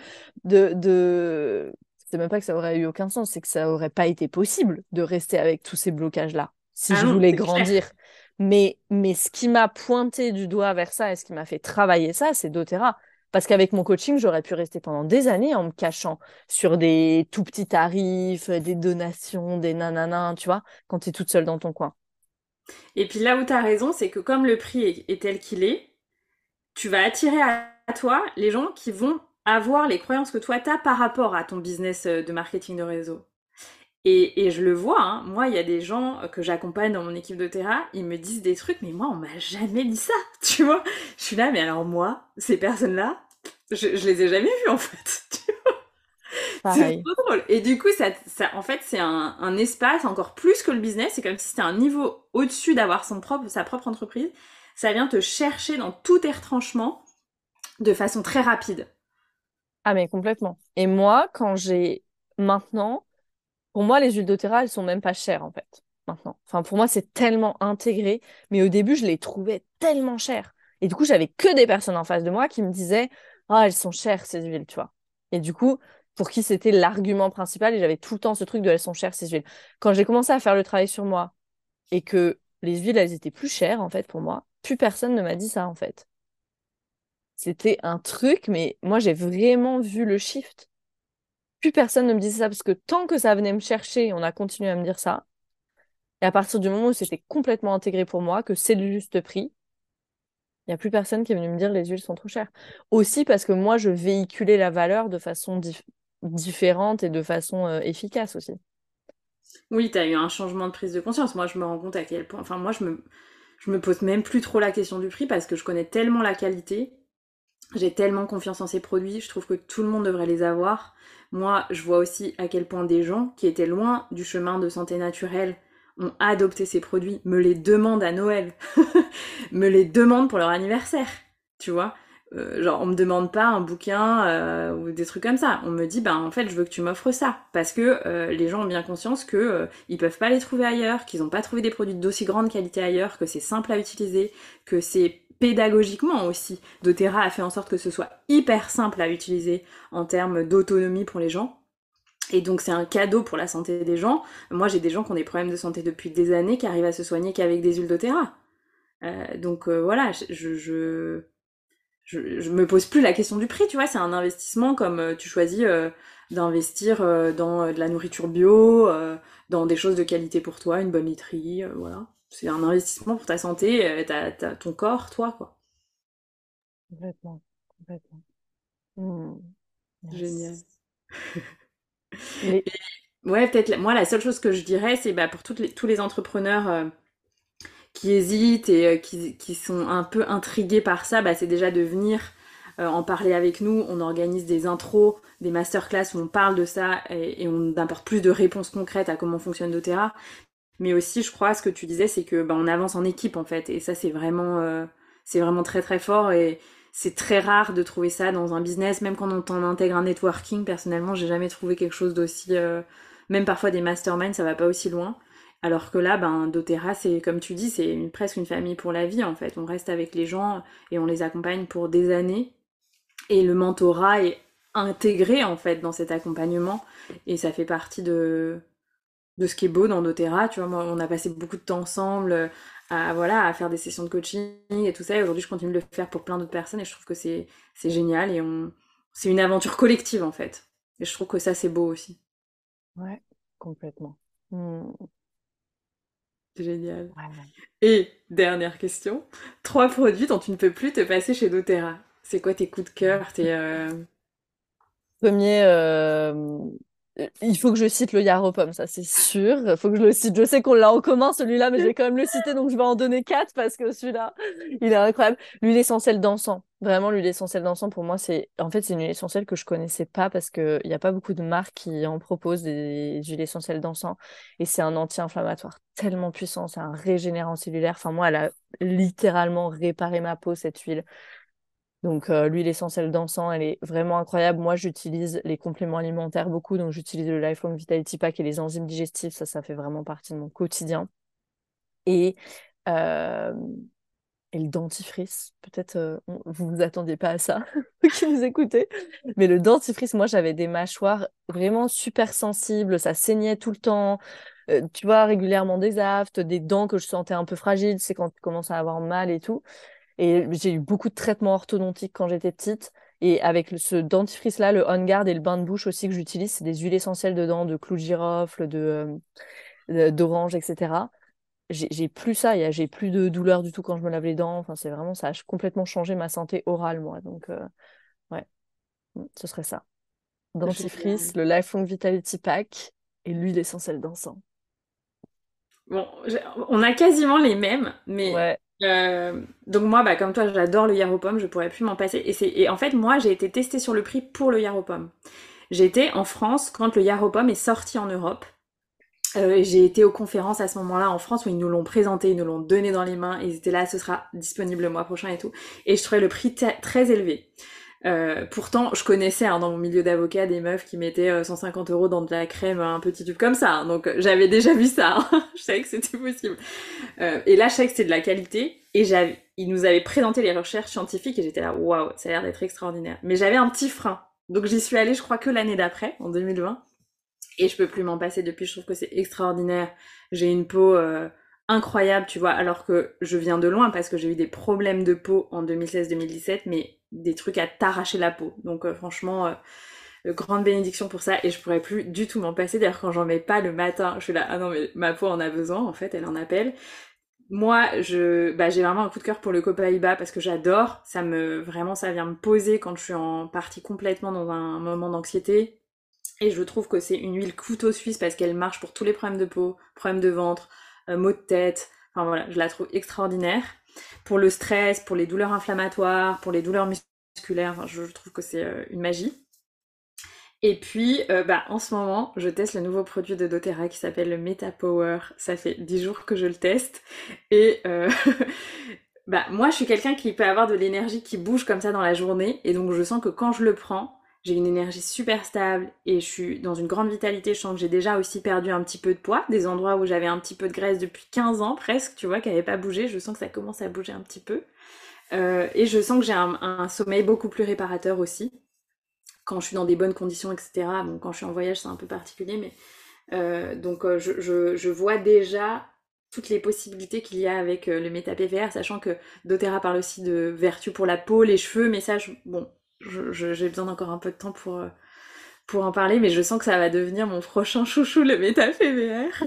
de... de... C'est même pas que ça aurait eu aucun sens, c'est que ça aurait pas été possible de rester avec tous ces blocages-là si ah je voulais grandir. Mais, mais ce qui m'a pointé du doigt vers ça et ce qui m'a fait travailler ça, c'est doTERRA. Parce qu'avec mon coaching, j'aurais pu rester pendant des années en me cachant sur des tout petits tarifs, des donations, des nanana, tu vois, quand tu es toute seule dans ton coin. Et puis là où tu as raison, c'est que comme le prix est, tel qu'il est, tu vas attirer à toi les gens qui vont avoir les croyances que toi tu as par rapport à ton business euh, de marketing de réseau. Et, je le vois, hein. moi, il y a des gens que j'accompagne dans mon équipe de terrain, ils me disent des trucs, mais moi, on m'a jamais dit ça, tu vois. Je suis là, mais alors moi, ces personnes-là, je, les ai jamais vues, en fait, tu vois. C'est trop drôle. Et du coup, ça, ça en fait, c'est un, un, espace encore plus que le business. C'est comme si c'était un niveau au-dessus d'avoir son propre, sa propre entreprise. Ça vient te chercher dans tous tes retranchements de façon très rapide. Ah, mais complètement. Et moi, quand j'ai maintenant, pour moi, les huiles doTERRA, elles sont même pas chères, en fait, maintenant. Enfin, pour moi, c'est tellement intégré. Mais au début, je les trouvais tellement chères. Et du coup, j'avais que des personnes en face de moi qui me disaient Ah, elles sont chères, ces huiles, tu vois. Et du coup, pour qui c'était l'argument principal, et j'avais tout le temps ce truc de elles sont chères, ces huiles. Quand j'ai commencé à faire le travail sur moi et que les huiles, elles étaient plus chères, en fait, pour moi, plus personne ne m'a dit ça, en fait. C'était un truc, mais moi, j'ai vraiment vu le shift plus personne ne me disait ça parce que tant que ça venait me chercher, on a continué à me dire ça. Et à partir du moment où c'était complètement intégré pour moi, que c'est le juste prix, il n'y a plus personne qui est venu me dire les huiles sont trop chères. Aussi parce que moi, je véhiculais la valeur de façon différente et de façon euh, efficace aussi. Oui, tu as eu un changement de prise de conscience. Moi, je me rends compte à quel point. Enfin, moi, je me, je me pose même plus trop la question du prix parce que je connais tellement la qualité. J'ai tellement confiance en ces produits. Je trouve que tout le monde devrait les avoir. Moi, je vois aussi à quel point des gens qui étaient loin du chemin de santé naturelle ont adopté ces produits, me les demandent à Noël, me les demandent pour leur anniversaire, tu vois. euh, genre, on me demande pas un bouquin euh, ou des trucs comme ça. On me dit, ben en fait, je veux que tu m'offres ça, parce que euh, les gens ont bien conscience que ils peuvent pas les trouver ailleurs, qu'ils ont pas trouvé des produits d'aussi grande qualité ailleurs, que c'est simple à utiliser, que c'est pédagogiquement aussi. doTERRA a fait en sorte que ce soit hyper simple à utiliser en termes d'autonomie pour les gens. Et donc c'est un cadeau pour la santé des gens. Moi j'ai des gens qui ont des problèmes de santé depuis des années qui arrivent à se soigner qu'avec des huiles doTERRA. donc voilà, je, je, me pose plus la question du prix, tu vois, c'est un investissement comme euh, tu choisis euh, d'investir euh, dans de la nourriture bio, dans des choses de qualité pour toi, une bonne literie, voilà. C'est un investissement pour ta santé, ton corps, toi, quoi. Complètement, complètement. Mmh. Génial. ouais, peut-être, moi, la seule chose que je dirais, c'est bah, pour toutes les, tous les entrepreneurs qui hésitent et euh, qui, qui, sont un peu intrigués par ça, bah, c'est déjà de venir euh, en parler avec nous. On organise des intros, des masterclass où on parle de ça et, on apporte plus de réponses concrètes à comment fonctionne doTERRA. Mais aussi, je crois, ce que tu disais, c'est que bah, on avance en équipe en fait, et ça c'est vraiment, euh, c'est vraiment très très fort et c'est très rare de trouver ça dans un business, même quand on, intègre un networking. Personnellement, j'ai jamais trouvé quelque chose d'aussi, même parfois des masterminds, ça va pas aussi loin. Alors que là, ben, doTERRA, c'est comme tu dis, c'est presque une famille pour la vie en fait. On reste avec les gens et on les accompagne pour des années. Et le mentorat est intégré en fait dans cet accompagnement et ça fait partie de, de ce qui est beau dans doTERRA. Tu vois, moi, on a passé beaucoup de temps ensemble à, voilà, à faire des sessions de coaching et tout ça. Et aujourd'hui, je continue de le faire pour plein d'autres personnes et je trouve que c'est génial et on, c'est une aventure collective en fait. Et je trouve que ça, c'est beau aussi. Ouais, complètement. Mmh. Génial. Et dernière question, trois produits dont tu ne peux plus te passer chez doTERRA. C'est quoi tes coups de cœur tes, euh, Premier, euh, il faut que je cite le Yaropom, ça c'est sûr. Faut que je le cite. Je sais qu'on l'a en commun celui-là, mais je vais quand même le citer, donc je vais en donner quatre parce que celui-là, il est incroyable. L'huile essentielle d'encens. Vraiment, l'huile essentielle d'encens, pour moi, c'est en fait une huile essentielle que je connaissais pas parce qu'il n'y a pas beaucoup de marques qui en proposent des huiles essentielles d'encens. Et c'est un anti-inflammatoire tellement puissant, c'est un régénérant cellulaire. Enfin, moi, elle a littéralement réparé ma peau, cette huile. Donc, euh, l'huile essentielle d'encens, elle est vraiment incroyable. Moi, j'utilise les compléments alimentaires beaucoup. Donc, j'utilise le Lifelong Vitality Pack et les enzymes digestifs. Ça, ça fait vraiment partie de mon quotidien. Et, euh, et le dentifrice. Peut-être euh, vous ne vous attendiez pas à ça, qui vous écoutez. Mais le dentifrice, moi, j'avais des mâchoires vraiment super sensibles. Ça saignait tout le temps. tu vois, régulièrement des aftes, des dents que je sentais un peu fragiles. C'est quand tu commences à avoir mal et tout. Et j'ai eu beaucoup de traitements orthodontiques quand j'étais petite. Et avec ce dentifrice-là, le On Guard et le bain de bouche aussi que j'utilise, c'est des huiles essentielles dedans, de clous de girofle, de, euh, d'orange, etc. J'ai plus ça, j'ai plus de douleur du tout quand je me lave les dents. Enfin, c'est vraiment, ça a complètement changé ma santé orale, moi. Donc, euh, ouais, mm, ce serait ça. Dentifrice, le Lifelong Vitality Pack et l'huile essentielle d'encens. Bon, on a quasiment les mêmes, mais ouais. Euh, donc moi, bah, comme toi, j'adore le Yaropom, je pourrais plus m'en passer. Et, et en fait, moi, j'ai été testée sur le prix pour le Yaropom. J'ai été en France quand le Yaropom est sorti en Europe. Euh, j'ai été aux conférences à ce moment-là en France où ils nous l'ont présenté, ils nous l'ont donné dans les mains, ils étaient là, ce sera disponible le mois prochain et tout. Et je trouvais le prix très élevé. Euh, pourtant, je connaissais hein, dans mon milieu d'avocat des meufs qui mettaient 150 euros dans de la crème, un petit tube comme ça. Hein. donc j'avais déjà vu ça. Hein. je savais que c'était possible. Euh, et là, je savais que c'était de la qualité. Et ils nous avaient présenté les recherches scientifiques et j'étais là, waouh, ça a l'air d'être extraordinaire. Mais j'avais un petit frein. Donc j'y suis allée, je crois que l'année d'après, en 2020. Et je peux plus m'en passer depuis. Je trouve que c'est extraordinaire. J'ai une peau euh, incroyable, tu vois, alors que je viens de loin parce que j'ai eu des problèmes de peau en 2016-2017, mais des trucs à t'arracher la peau. Donc euh, franchement, euh, euh, grande bénédiction pour ça et je pourrais plus du tout m'en passer. D'ailleurs quand j'en mets pas le matin, je suis là, ah non mais ma peau en a besoin en fait, elle en appelle. Moi, je, bah, j'ai vraiment un coup de cœur pour le Copaiba parce que j'adore. Ça me, vraiment, ça vient me poser quand je suis en partie complètement dans un moment d'anxiété. Et je trouve que c'est une huile couteau suisse parce qu'elle marche pour tous les problèmes de peau, problèmes de ventre, maux de tête. Enfin voilà, je la trouve extraordinaire pour le stress, pour les douleurs inflammatoires, pour les douleurs musculaires. je trouve que c'est euh, une magie. Et puis, euh, bah, en ce moment, je teste le nouveau produit de doTERRA qui s'appelle le MetaPower. Ça fait 10 jours que je le teste. Et euh, bah, moi, je suis quelqu'un qui peut avoir de l'énergie qui bouge comme ça dans la journée. Et donc, je sens que quand je le prends, j'ai une énergie super stable et je suis dans une grande vitalité. Je sens que j'ai déjà aussi perdu un petit peu de poids. Des endroits où j'avais un petit peu de graisse depuis 15 ans presque, tu vois, qui n'avait pas bougé. Je sens que ça commence à bouger un petit peu. Euh, et je sens que j'ai un, sommeil beaucoup plus réparateur aussi. Quand je suis dans des bonnes conditions, etc. Bon, quand je suis en voyage, c'est un peu particulier, mais euh, donc euh, je, je, vois déjà toutes les possibilités qu'il y a avec le méta-PVR, sachant que doTERRA parle aussi de vertus pour la peau, les cheveux, mais ça, bon, j'ai besoin d'encore un peu de temps pour, pour en parler, mais je sens que ça va devenir mon prochain chouchou, le méta-PVR,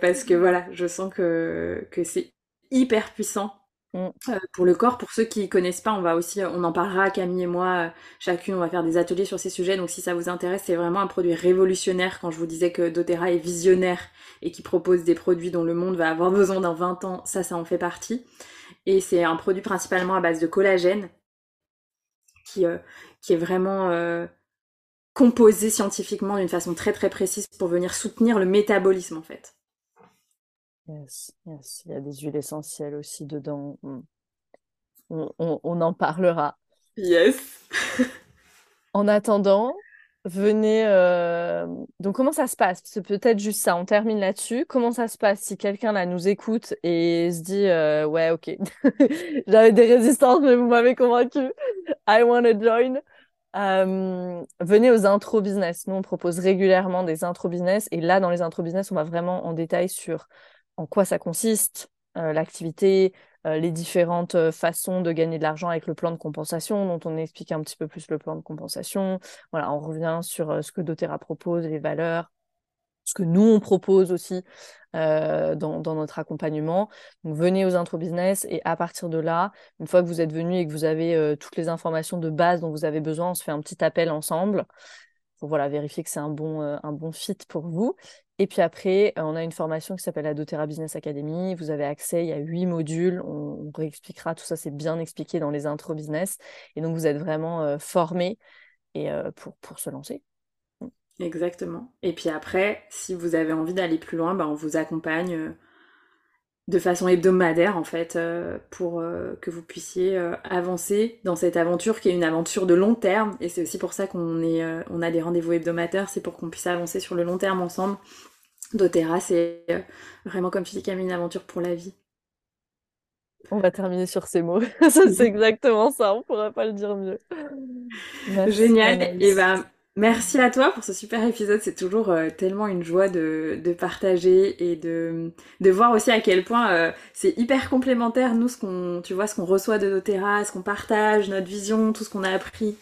parce que voilà, je sens que, que c'est hyper puissant Mm. Euh, pour le corps, pour ceux qui connaissent pas, on va aussi, on en parlera, Camille et moi, euh, chacune, on va faire des ateliers sur ces sujets. Donc si ça vous intéresse, c'est vraiment un produit révolutionnaire. Quand je vous disais que doTERRA est visionnaire et qui propose des produits dont le monde va avoir besoin dans 20 ans, ça, ça en fait partie. Et c'est un produit principalement à base de collagène qui, euh, qui est vraiment composé scientifiquement d'une façon très très précise pour venir soutenir le métabolisme en fait. Yes, yes. Il y a des huiles essentielles aussi dedans. Hmm. On, en parlera. Yes. en attendant, venez. Euh, donc, comment ça se passe? C'est peut-être juste ça. On termine là-dessus. Comment ça se passe si quelqu'un là nous écoute et se dit euh, Ouais, ok, j'avais des résistances, mais vous m'avez convaincu. I want to join. Euh, venez aux intro business. Nous, on propose régulièrement des intro business. Et là, dans les intro business, on va vraiment en détail sur en quoi ça consiste, l'activité, les différentes euh, façons de gagner de l'argent avec le plan de compensation, dont on explique un petit peu plus le plan de compensation. Voilà, on revient sur ce que doTERRA propose, les valeurs, ce que nous on propose aussi dans, notre accompagnement. Venez aux intro business et à partir de là, une fois que vous êtes venu et que vous avez toutes les informations de base dont vous avez besoin, on se fait un petit appel ensemble pour voilà, vérifier que c'est un bon, un bon fit pour vous. Et puis après, on a une formation qui s'appelle la doTERRA Business Academy. Vous avez accès, il y a huit modules. On, réexpliquera tout ça, c'est bien expliqué dans les intro business. Et donc, vous êtes vraiment formé et, pour, pour se lancer. Exactement. Et puis après, si vous avez envie d'aller plus loin, bah, on vous accompagne de façon hebdomadaire en fait pour que vous puissiez avancer dans cette aventure qui est une aventure de long terme. Et c'est aussi pour ça qu'on est on a des rendez-vous hebdomadaires. C'est pour qu'on puisse avancer sur le long terme ensemble doTERRA c'est vraiment comme tu dis Camille une aventure pour la vie. On va terminer sur ces mots. C'est exactement ça. On pourrait pas le dire mieux. Génial. Et ben Merci à toi pour ce super épisode. C'est toujours euh, tellement une joie de, de partager et de, de, voir aussi à quel point euh, c'est hyper complémentaire nous ce qu'on tu vois ce qu'on reçoit de nos terrasses, ce qu'on partage, notre vision, tout ce qu'on a appris.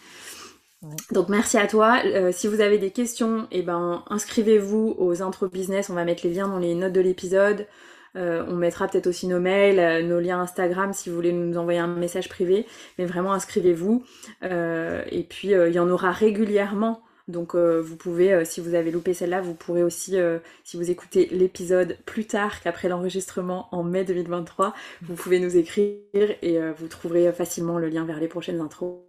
Donc merci à toi. Euh, si vous avez des questions, eh ben inscrivez-vous aux intro business. On va mettre les liens dans les notes de l'épisode. On mettra peut-être aussi nos mails, nos liens Instagram si vous voulez nous envoyer un message privé. Mais vraiment inscrivez-vous. et puis il y en aura régulièrement donc euh, vous pouvez, euh, si vous avez loupé celle-là, vous pourrez aussi, euh, si vous écoutez l'épisode plus tard qu'après l'enregistrement en mai 2023, vous pouvez nous écrire et vous trouverez facilement le lien vers les prochaines intros.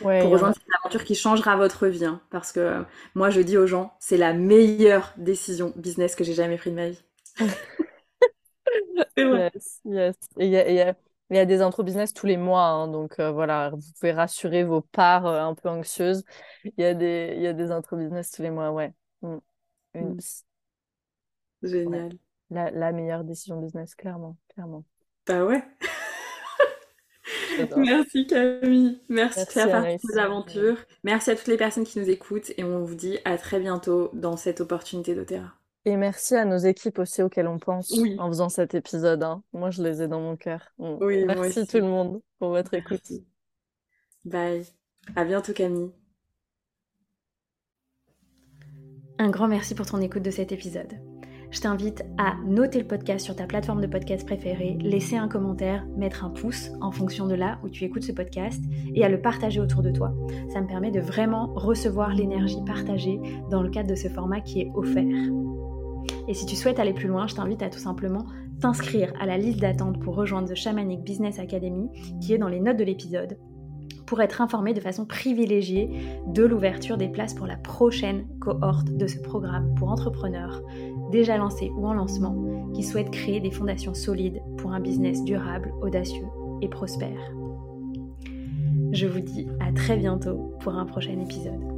pour rejoindre cette aventure qui changera votre vie. Hein, parce que moi je dis aux gens, c'est la meilleure décision business que j'ai jamais prise de ma vie. c'est vrai. Yes, yes. Il y a des intro business tous les mois, hein, donc euh, voilà, vous pouvez rassurer vos parts euh, un peu anxieuses. Il y a des, il y a des intro business tous les mois, ouais. Mm. Mm. Génial. La, la, meilleure décision business, clairement, clairement. Bah ouais. Merci Camille. Merci, de faire partie de l'aventure. Merci à toutes les personnes qui nous écoutent et on vous dit à très bientôt dans cette opportunité d'Otera. Et merci à nos équipes aussi auxquelles on pense en faisant cet épisode. Hein. Moi, je les ai dans mon cœur. Oui, merci tout le monde pour votre écoute. Bye. À bientôt, Camille. Un grand merci pour ton écoute de cet épisode. Je t'invite à noter le podcast sur ta plateforme de podcast préférée, laisser un commentaire, mettre un pouce en fonction de là où tu écoutes ce podcast et à le partager autour de toi. Ça me permet de vraiment recevoir l'énergie partagée dans le cadre de ce format qui est offert. Et si tu souhaites aller plus loin, je t'invite à tout simplement t'inscrire à la liste d'attente pour rejoindre The Shamanic Business Academy qui est dans les notes de l'épisode pour être informé de façon privilégiée de l'ouverture des places pour la prochaine cohorte de ce programme pour entrepreneurs déjà lancés ou en lancement qui souhaitent créer des fondations solides pour un business durable, audacieux et prospère. Je vous dis à très bientôt pour un prochain épisode.